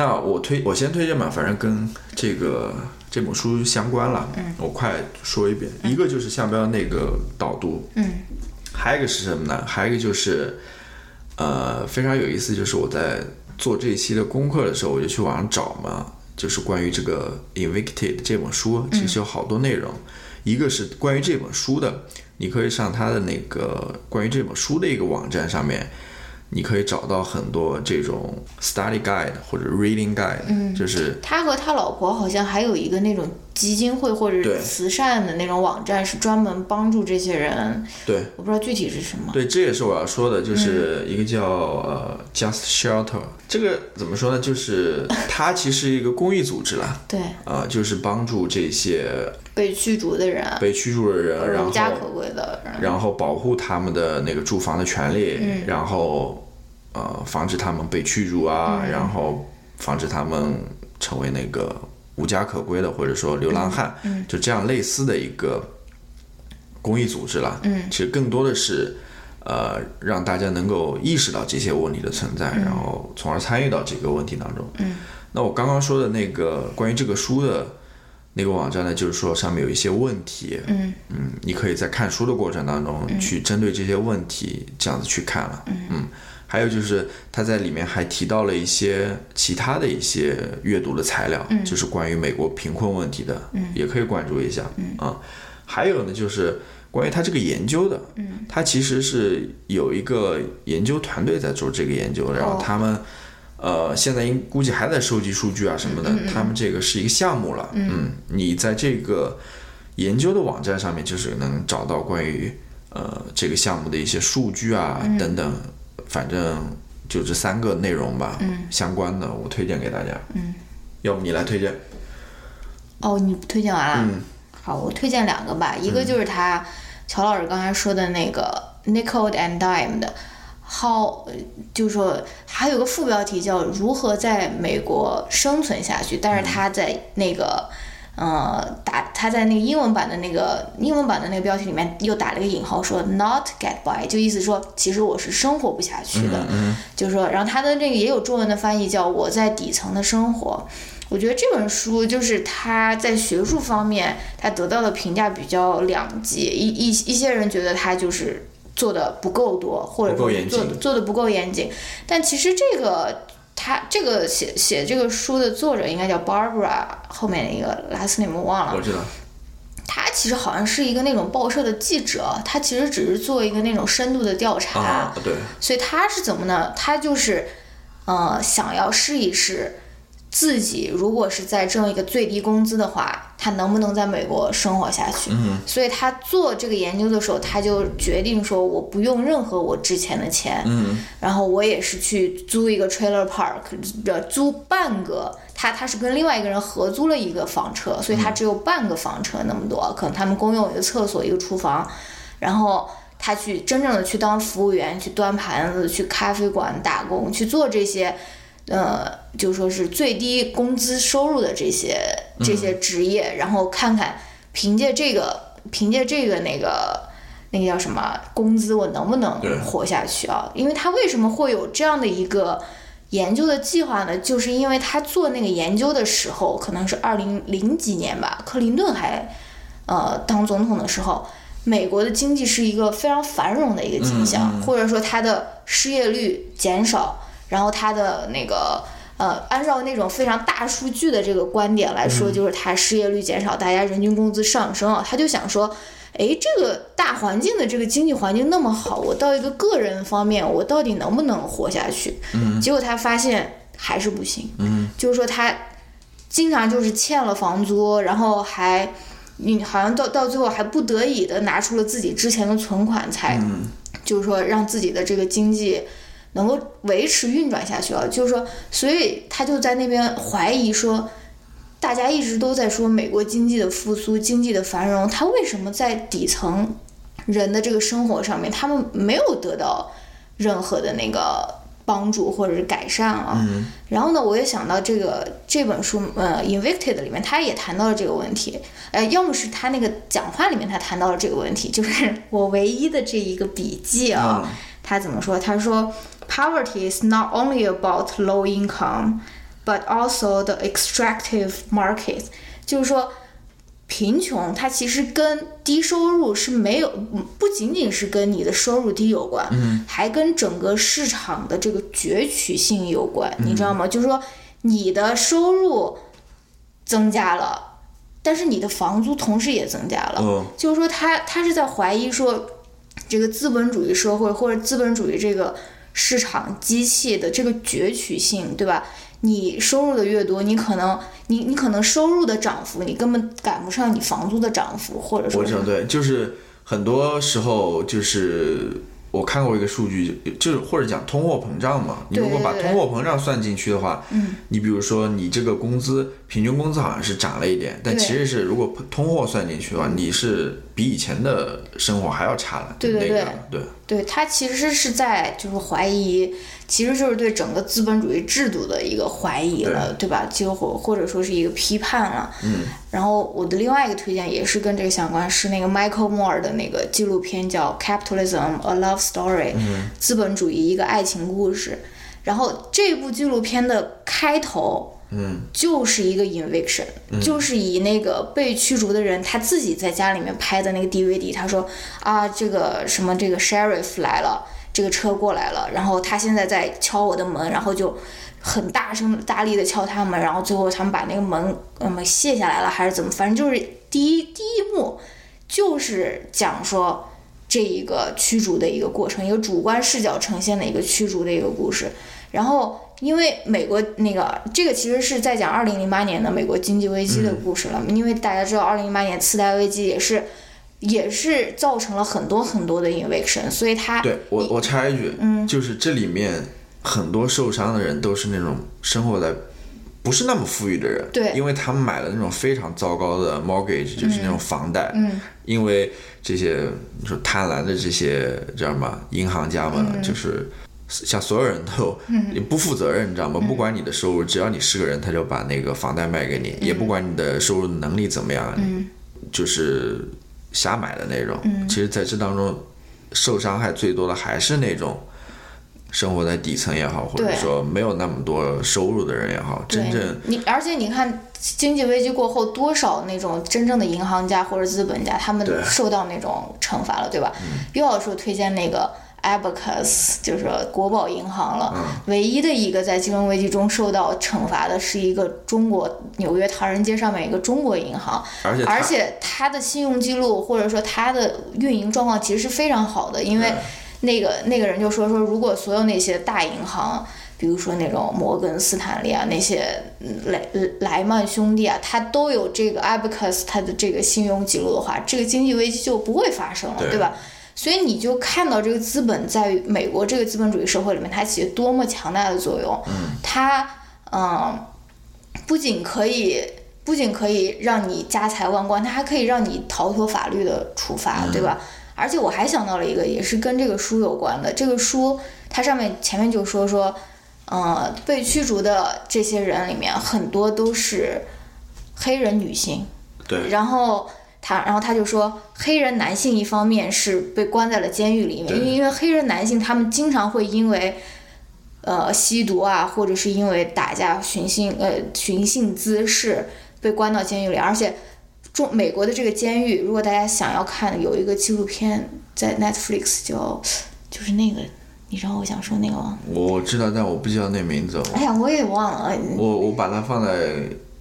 那我推我先推荐吧，反正跟这个这本书相关了。嗯，我快说一遍，一个就是下标那个导读，嗯，还有一个是什么呢？还有一个就是，呃，非常有意思，就是我在做这一期的功课的时候，我就去网上找嘛，就是关于这个《Invicted》这本书，其实有好多内容。一个是关于这本书的，你可以上它的那个关于这本书的一个网站上面，你可以找到很多这种 study guide 或者 reading guide，嗯，就是他和他老婆好像还有一个那种基金会或者对慈善的那种网站，是专门帮助这些人。对我不知道具体是什么。对，这也是我要说的，就是一个叫呃 Just Shelter，这个怎么说呢？就是它其实是一个公益组织啦，对，啊、就是帮助这些被驱逐的人，被驱逐的人，然后无家可归的人。然后保护他们的那个住房的权利，然后呃防止他们被驱逐啊，然后防止他们成为那个无家可归的或者说流浪汉，就这样类似的一个公益组织啦。嗯，其实更多的是呃让大家能够意识到这些问题的存在，然后从而参与到这个问题当中。嗯，那我刚刚说的那个关于这个书的。那个网站呢，就是说上面有一些问题，嗯嗯，你可以在看书的过程当中去针对这些问题这样子去看了，嗯，还有就是他在里面还提到了一些其他的一些阅读的材料，就是关于美国贫困问题的，也可以关注一下，啊，还有呢就是关于他这个研究的，嗯，他其实是有一个研究团队在做这个研究，然后他们。呃，现在应估计还在收集数据啊什么的，他们这个是一个项目了。嗯，你在这个研究的网站上面，就是能找到关于呃这个项目的一些数据啊、等等，反正就这三个内容吧，嗯相关的我推荐给大家。嗯，要不你来推荐？哦，你推荐完了？嗯，好，我推荐两个吧，一个就是他乔老师刚才说的那个 Nickel and Dime 的。how 就是说还有个副标题叫如何在美国生存下去，但是他在那个呃打他在那个英文版的那个英文版的那个标题里面又打了个引号，说 not get by，就意思说其实我是生活不下去的，就是说，然后他的那个也有中文的翻译叫我在底层的生活。我觉得这本书就是他在学术方面他得到的评价比较两极，一一一些人觉得他就是。做的不够多，或者说做做的不够严谨，但其实这个他这个写写这个书的作者应该叫 Barbara，后面一个 last name 我忘了。我知道。他其实好像是一个那种报社的记者，他其实只是做一个那种深度的调查。啊，对。所以他是怎么呢？他就是，呃，想要试一试。自己如果是在挣一个最低工资的话，他能不能在美国生活下去？嗯，所以他做这个研究的时候，他就决定说，我不用任何我之前的钱，嗯，然后我也是去租一个 trailer park，租半个，他他是跟另外一个人合租了一个房车，所以他只有半个房车那么多，可能他们公用一个厕所一个厨房，然后他去真正的去当服务员，去端盘子，去咖啡馆打工，去做这些。呃，就说是最低工资收入的这些这些职业，然后看看凭借这个凭借这个那个那个叫什么工资，我能不能活下去啊？因为他为什么会有这样的一个研究的计划呢？就是因为他做那个研究的时候，可能是二零零几年吧，克林顿还呃当总统的时候，美国的经济是一个非常繁荣的一个景象，或者说他的失业率减少。然后他的那个呃，按照那种非常大数据的这个观点来说，就是它失业率减少，大家人均工资上升啊。他就想说，哎，这个大环境的这个经济环境那么好，我到一个个人方面，我到底能不能活下去？嗯。结果他发现还是不行。嗯。就是说他经常就是欠了房租，然后还你好像到到最后还不得已的拿出了自己之前的存款，才就是说让自己的这个经济。能够维持运转下去啊，就是说，所以他就在那边怀疑说，大家一直都在说美国经济的复苏、经济的繁荣，他为什么在底层人的这个生活上面，他们没有得到任何的那个帮助或者是改善啊？嗯、然后呢，我也想到这个这本书，呃，《Invicted》里面他也谈到了这个问题，呃，要么是他那个讲话里面他谈到了这个问题，就是我唯一的这一个笔记啊，嗯、他怎么说？他说。Poverty is not only about low income, but also the extractive markets，就是说。贫穷，它其实跟低收入是没有，不仅仅是跟你的收入低有关，嗯，还跟整个市场的这个攫取性有关，你知道吗？就是说你的收入增加了，但是你的房租同时也增加了，嗯就是说他他是在怀疑说，这个资本主义社会或者资本主义这个市场机器的这个攫取性，对吧？你收入的越多，你可能你你可能收入的涨幅，你根本赶不上你房租的涨幅，或者说，对，就是很多时候就是我看过一个数据，就是或者讲通货膨胀嘛。你如果把通货膨胀算进去的话，嗯，你比如说你这个工资平均工资好像是涨了一点，但其实是如果通货算进去的话，你是比以前的生活还要差了。对对对对对他其实是在就是怀疑，其实就是对整个资本主义制度的一个怀疑了，对吧？就或或者说是一个批判了。嗯。然后我的另外一个推荐也是跟这个相关，是那个 Michael Moore 的那个纪录片叫《Capitalism: A Love Story》，资本主义一个爱情故事。然后这部纪录片的开头。嗯，就是一个 inviction，、就是以那个被驱逐的人他自己在家里面拍的那个 DVD，他说啊，这个什么这个 sheriff 来了，这个车过来了，然后他现在在敲我的门，然后就很大声大力的敲他门，然后最后他们把那个门嗯卸下来了，还是怎么，反正就是第一第一幕就是讲说这一个驱逐的一个过程，一个主观视角呈现的一个驱逐的一个故事，然后。因为美国那个这个其实是在讲二零零八年的美国经济危机的故事了，因为大家知道二零零八年次贷危机也是也是造成了很多很多的 inviction，所以他对我我插一句，嗯，就是这里面很多受伤的人都是那种生活在不是那么富裕的人，对。因为他们买了那种非常糟糕的 mortgage，就是那种房贷，嗯，因为这些你说贪婪的这些知道吗？银行家们、嗯。就是。像所有人都也不负责任，你知道吗？不管你的收入，只要你是个人，他就把那个房贷卖给你，也不管你的收入能力怎么样，嗯。就是瞎买的那种。其实，在这当中，受伤害最多的还是那种生活在底层也好，或者说没有那么多收入的人也好，真正你，而且你看经济危机过后，多少那种真正的银行家或者资本家，他们受到那种惩罚了，对吧？又要说推荐那个。Abacus 就是国宝银行了，嗯。唯一的一个在金融危机中受到惩罚的是一个中国纽约唐人街上面一个中国银行，而且它而且它的信用记录或者说它的运营状况其实是非常好的，因为那个那个人就说说，如果所有那些大银行，比如说那种摩根斯坦利啊，那些嗯莱莱曼兄弟啊，它都有这个 Abacus 它的这个信用记录的话，这个经济危机就不会发生了，对。对吧？所以你就看到这个资本在美国这个资本主义社会里面，它起多么强大的作用。嗯，它嗯，不仅可以不仅可以让你家财万贯，它还可以让你逃脱法律的处罚，对吧？而且我还想到了一个，也是跟这个书有关的。这个书它上面前面就说说，呃，被驱逐的这些人里面很多都是黑人女性，对然后他，然后他就说，黑人男性一方面是被关在了监狱里面，因为因为黑人男性他们经常会因为，呃，吸毒啊，或者是因为打架、寻衅呃寻衅滋事被关到监狱里，而且中美国的这个监狱，如果大家想要看，有一个纪录片在 Netflix 叫，就是那个，你知道我想说那个吗？我知道，但我不知道那名字。哎呀，我也忘了，我我把它放在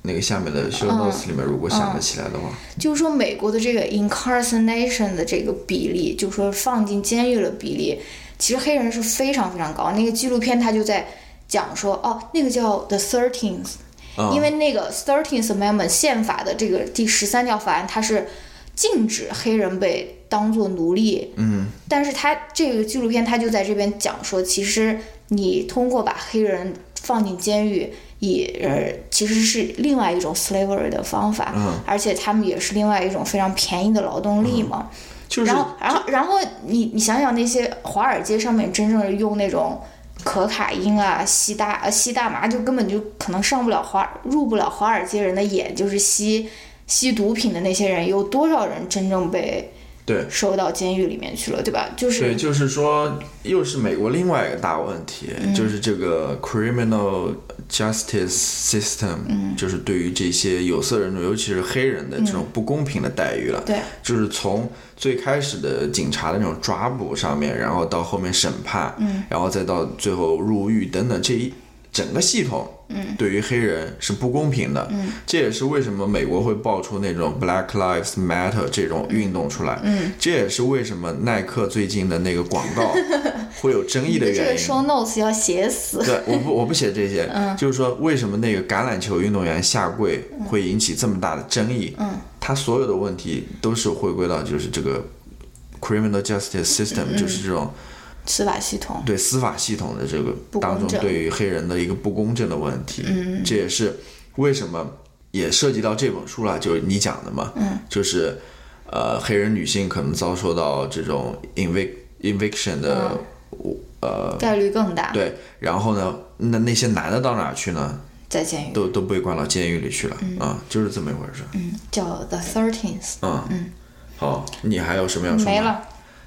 那个下面的 show 嗯 notes 里面，如果想得起来的话，就是说美国的这个 incarceration 的这个比例，就是说放进监狱的比例，其实黑人是非常非常高。那个纪录片他就在讲说，哦，那个叫 The Thirteenth，、啊。因为那个 Thirteenth Amendment 宪法的这个第十三条法案，它是禁止黑人被当做奴隶。嗯，但是他这个纪录片他就在这边讲说，其实你通过把黑人放进监狱。以呃，其实是另外一种 slavery 的方法，嗯而且他们也是另外一种非常便宜的劳动力嘛。就是然后，然后，然后你你想想那些华尔街上面真正用那种可卡因啊、吸大呃吸大麻，就根本就可能上不了华入不了华尔街人的眼，就是吸吸毒品的那些人，有多少人真正被对。收到监狱里面去了，对吧？就是对，就是说，又是美国另外一个大问题，嗯。就是这个 criminal justice system，、就是对于这些有色人种，尤其是黑人的这种不公平的待遇了。对。就是从最开始的警察的那种抓捕上面，然后到后面审判，嗯，然后再到最后入狱等等这一整个系统，嗯，对于黑人是不公平的，嗯，这也是为什么美国会爆出那种 Black Lives Matter 这种运动出来，嗯，这也是为什么耐克最近的那个广告 会有争议的这个原因。show notes 要写死。对，我不我不写这些，就是说为什么那个橄榄球运动员下跪会引起这么大的争议？嗯，他所有的问题都是回归到就是这个 criminal justice system，、就是这种司法系统，对司法系统的这个当中对于黑人的一个不公正的问题。嗯，这也是为什么也涉及到这本书了，就是你讲的嘛，嗯，就是呃黑人女性可能遭受到这种 evic eviction 的、呃概率更大，对，然后呢，那那些男的到哪儿去呢？在监狱都都被关到监狱里去了啊、就是这么一回事。嗯叫 The Thirteenth，嗯好，你还有什么要说吗？没。了。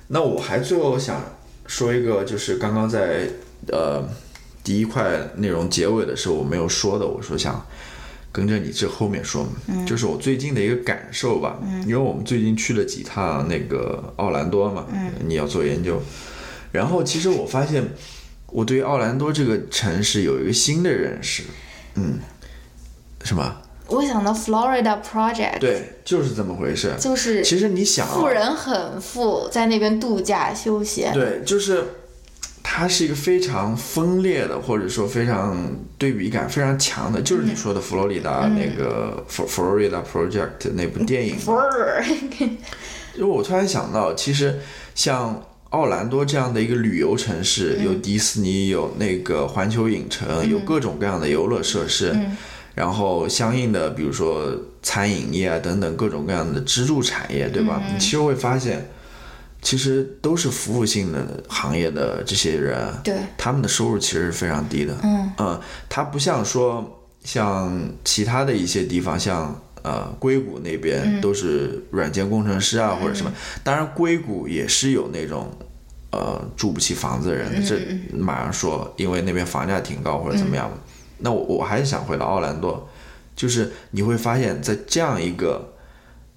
那我还最后想说一个，就是刚刚在呃第一块内容结尾的时候我没有说的，我说想跟着你这后面说，就是我最近的一个感受吧。因为我们最近去了几趟那个奥兰多嘛，你要做研究，然后其实我发现我对奥兰多这个城市有一个新的认识，嗯，什么？我想到 Florida Project，，对，就是这么回事。就是其实你想、啊，富人很富，在那边度假休闲。对，就是它是一个非常分裂的，或者说非常对比感非常强的，就是你说的佛罗里达那个 Florida Project 那部电影。因为 我突然想到，其实像奥兰多这样的一个旅游城市，有迪士尼，有那个环球影城，有各种各样的游乐设施，然后相应的，比如说餐饮业啊等等各种各样的支柱产业，对吧？你其实会发现，其实都是服务性的行业的这些人，对，他们的收入其实是非常低的。嗯它不像说像其他的一些地方，像呃硅谷那边都是软件工程师啊、或者什么。当然，硅谷也是有那种呃住不起房子的人，这马上说，因为那边房价挺高或者怎么样。那我我还是想回到奥兰多，就是你会发现在这样一个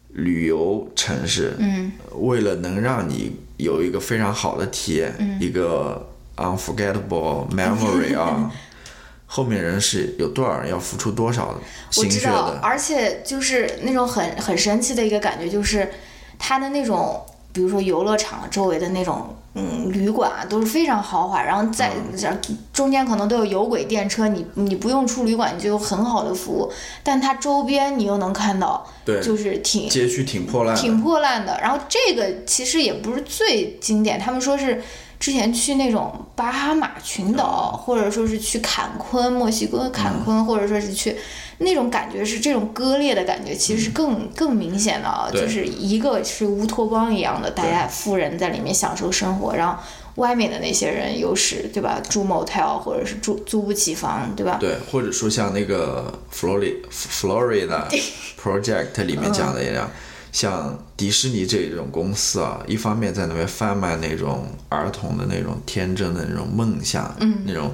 旅游城市，嗯，为了能让你有一个非常好的体验，一个 unforgettable memory 啊，后面人是有多少人要付出多少我心血知道，的？而且就是那种很很神奇的一个感觉，就是它的那种，比如说游乐场周围的那种，嗯，旅馆啊，都是非常豪华，然后在嗯。这中间可能都有有轨电车，你你不用出旅馆，你就有很好的服务，但它周边你又能看到，对。就是挺街区挺破烂，挺破烂的。然后这个其实也不是最经典，他们说是之前去那种巴哈马群岛，或者说是去坎昆，墨西哥坎昆，或者说是去那种感觉是这种割裂的感觉，其实是更更明显的啊，就是一个是乌托邦一样的，大家富人在里面享受生活，然后。外面的那些人又是对吧？住 motel 或者是住租不起房，对吧？对，或者说像那个 Florida Florida Project 里面讲的一样，像迪士尼这种公司啊，一方面在那边贩卖那种儿童的那种天真的那种梦想，嗯，那种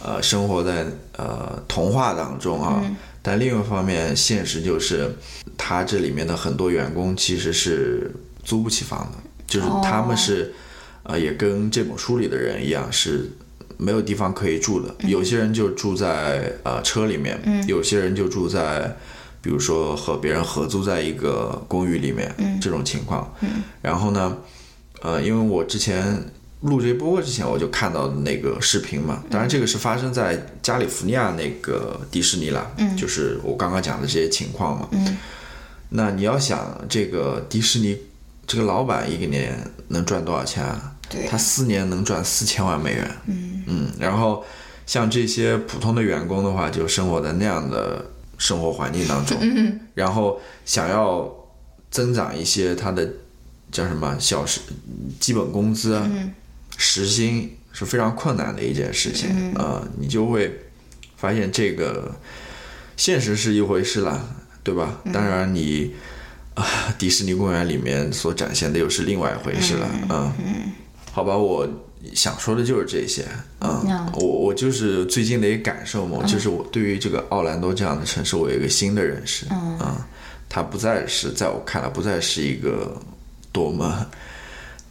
呃生活在呃童话当中啊，但另一方面，现实就是他这里面的很多员工其实是租不起房的，就是他们是。呃，也跟这本书里的人一样，是没有地方可以住的。有些人就住在呃车里面，有些人就住在，比如说和别人合租在一个公寓里面，这种情况。然后呢，呃，因为我之前录这播客之前，我就看到那个视频嘛。当然，这个是发生在加利福尼亚那个迪士尼了，就是我刚刚讲的这些情况嘛。那你要想，这个迪士尼这个老板一个年能赚多少钱啊？对他四年能赚四千万美元。嗯然后像这些普通的员工的话，就生活在那样的生活环境当中。嗯。然后想要增长一些他的叫什么小时基本工资、啊时薪是非常困难的一件事情。呃，你就会发现这个现实是一回事了，对吧？当然你。啊迪士尼公园里面所展现的又是另外一回事了。嗯，好吧，我想说的就是这些。嗯，嗯我我就是最近的一个感受嘛，就是我对于这个奥兰多这样的城市，我有一个新的认识。嗯，它不再是在我看来不再是一个多么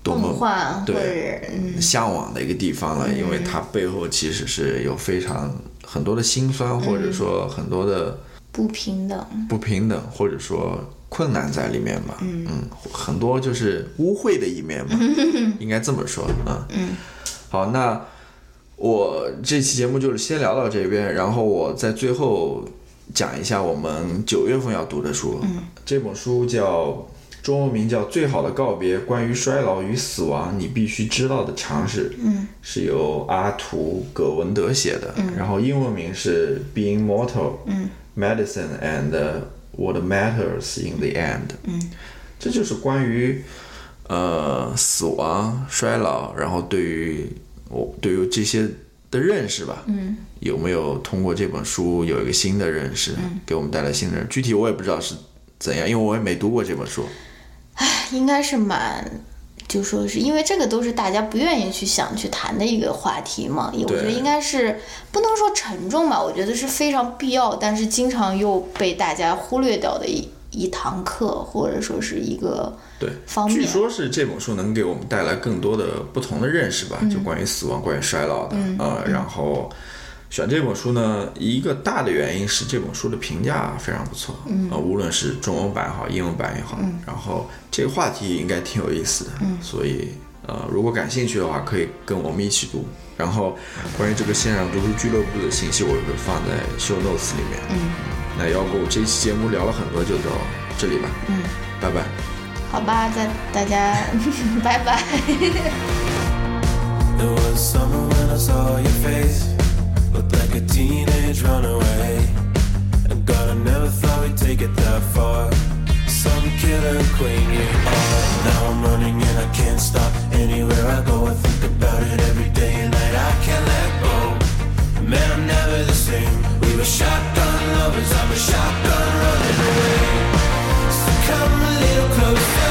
多么幻对嗯向往的一个地方了，因为它背后其实是有非常很多的辛酸，或者说很多的不平等。不平等，或者说困难在里面吧。嗯很多就是污秽的一面吧，应该这么说啊。嗯，好，那我这期节目就是先聊到这边，然后我在最后讲一下我们九月份要读的书。嗯，这本书叫中文名叫《最好的告别：关于衰老与死亡你必须知道的常识》。嗯，是由阿图·葛文德写的，然后英文名是《Being Mortal》。嗯，Medicine and What Matters in the End。嗯，这就是关于呃死亡、衰老，然后对于我对于这些的认识吧。嗯，有没有通过这本书有一个新的认识，给我们带来新的认识？具体我也不知道是怎样，因为我也没读过这本书。应该是蛮，就说是因为这个都是大家不愿意去想去谈的一个话题嘛。我觉得应该是不能说沉重吧，我觉得是非常必要，但是经常又被大家忽略掉的一一堂课，或者说是一个对，方面据说是这本书能给我们带来更多的不同的认识吧，就关于死亡、关于衰老的啊、呃然后选这本书呢，一个大的原因是这本书的评价非常不错，嗯，呃，无论是中文版也好，英文版也好，然后这个话题应该挺有意思的，嗯，所以呃，如果感兴趣的话，可以跟我们一起读。然后关于这个线上读书俱乐部的信息，我也会放在 show notes 里面。嗯，那要不这期节目聊了很多，就到这里吧。嗯，拜拜。好吧，大大家 拜拜。looked like a teenage runaway. And God, I never thought we'd take it that far. Some killer queen you are. Now I'm running and I can't stop. Anywhere I go, I think about it every day and night. I can't let go. Man, I'm never the same. We were shotgun lovers. I'm a shotgun running away. So come a little closer.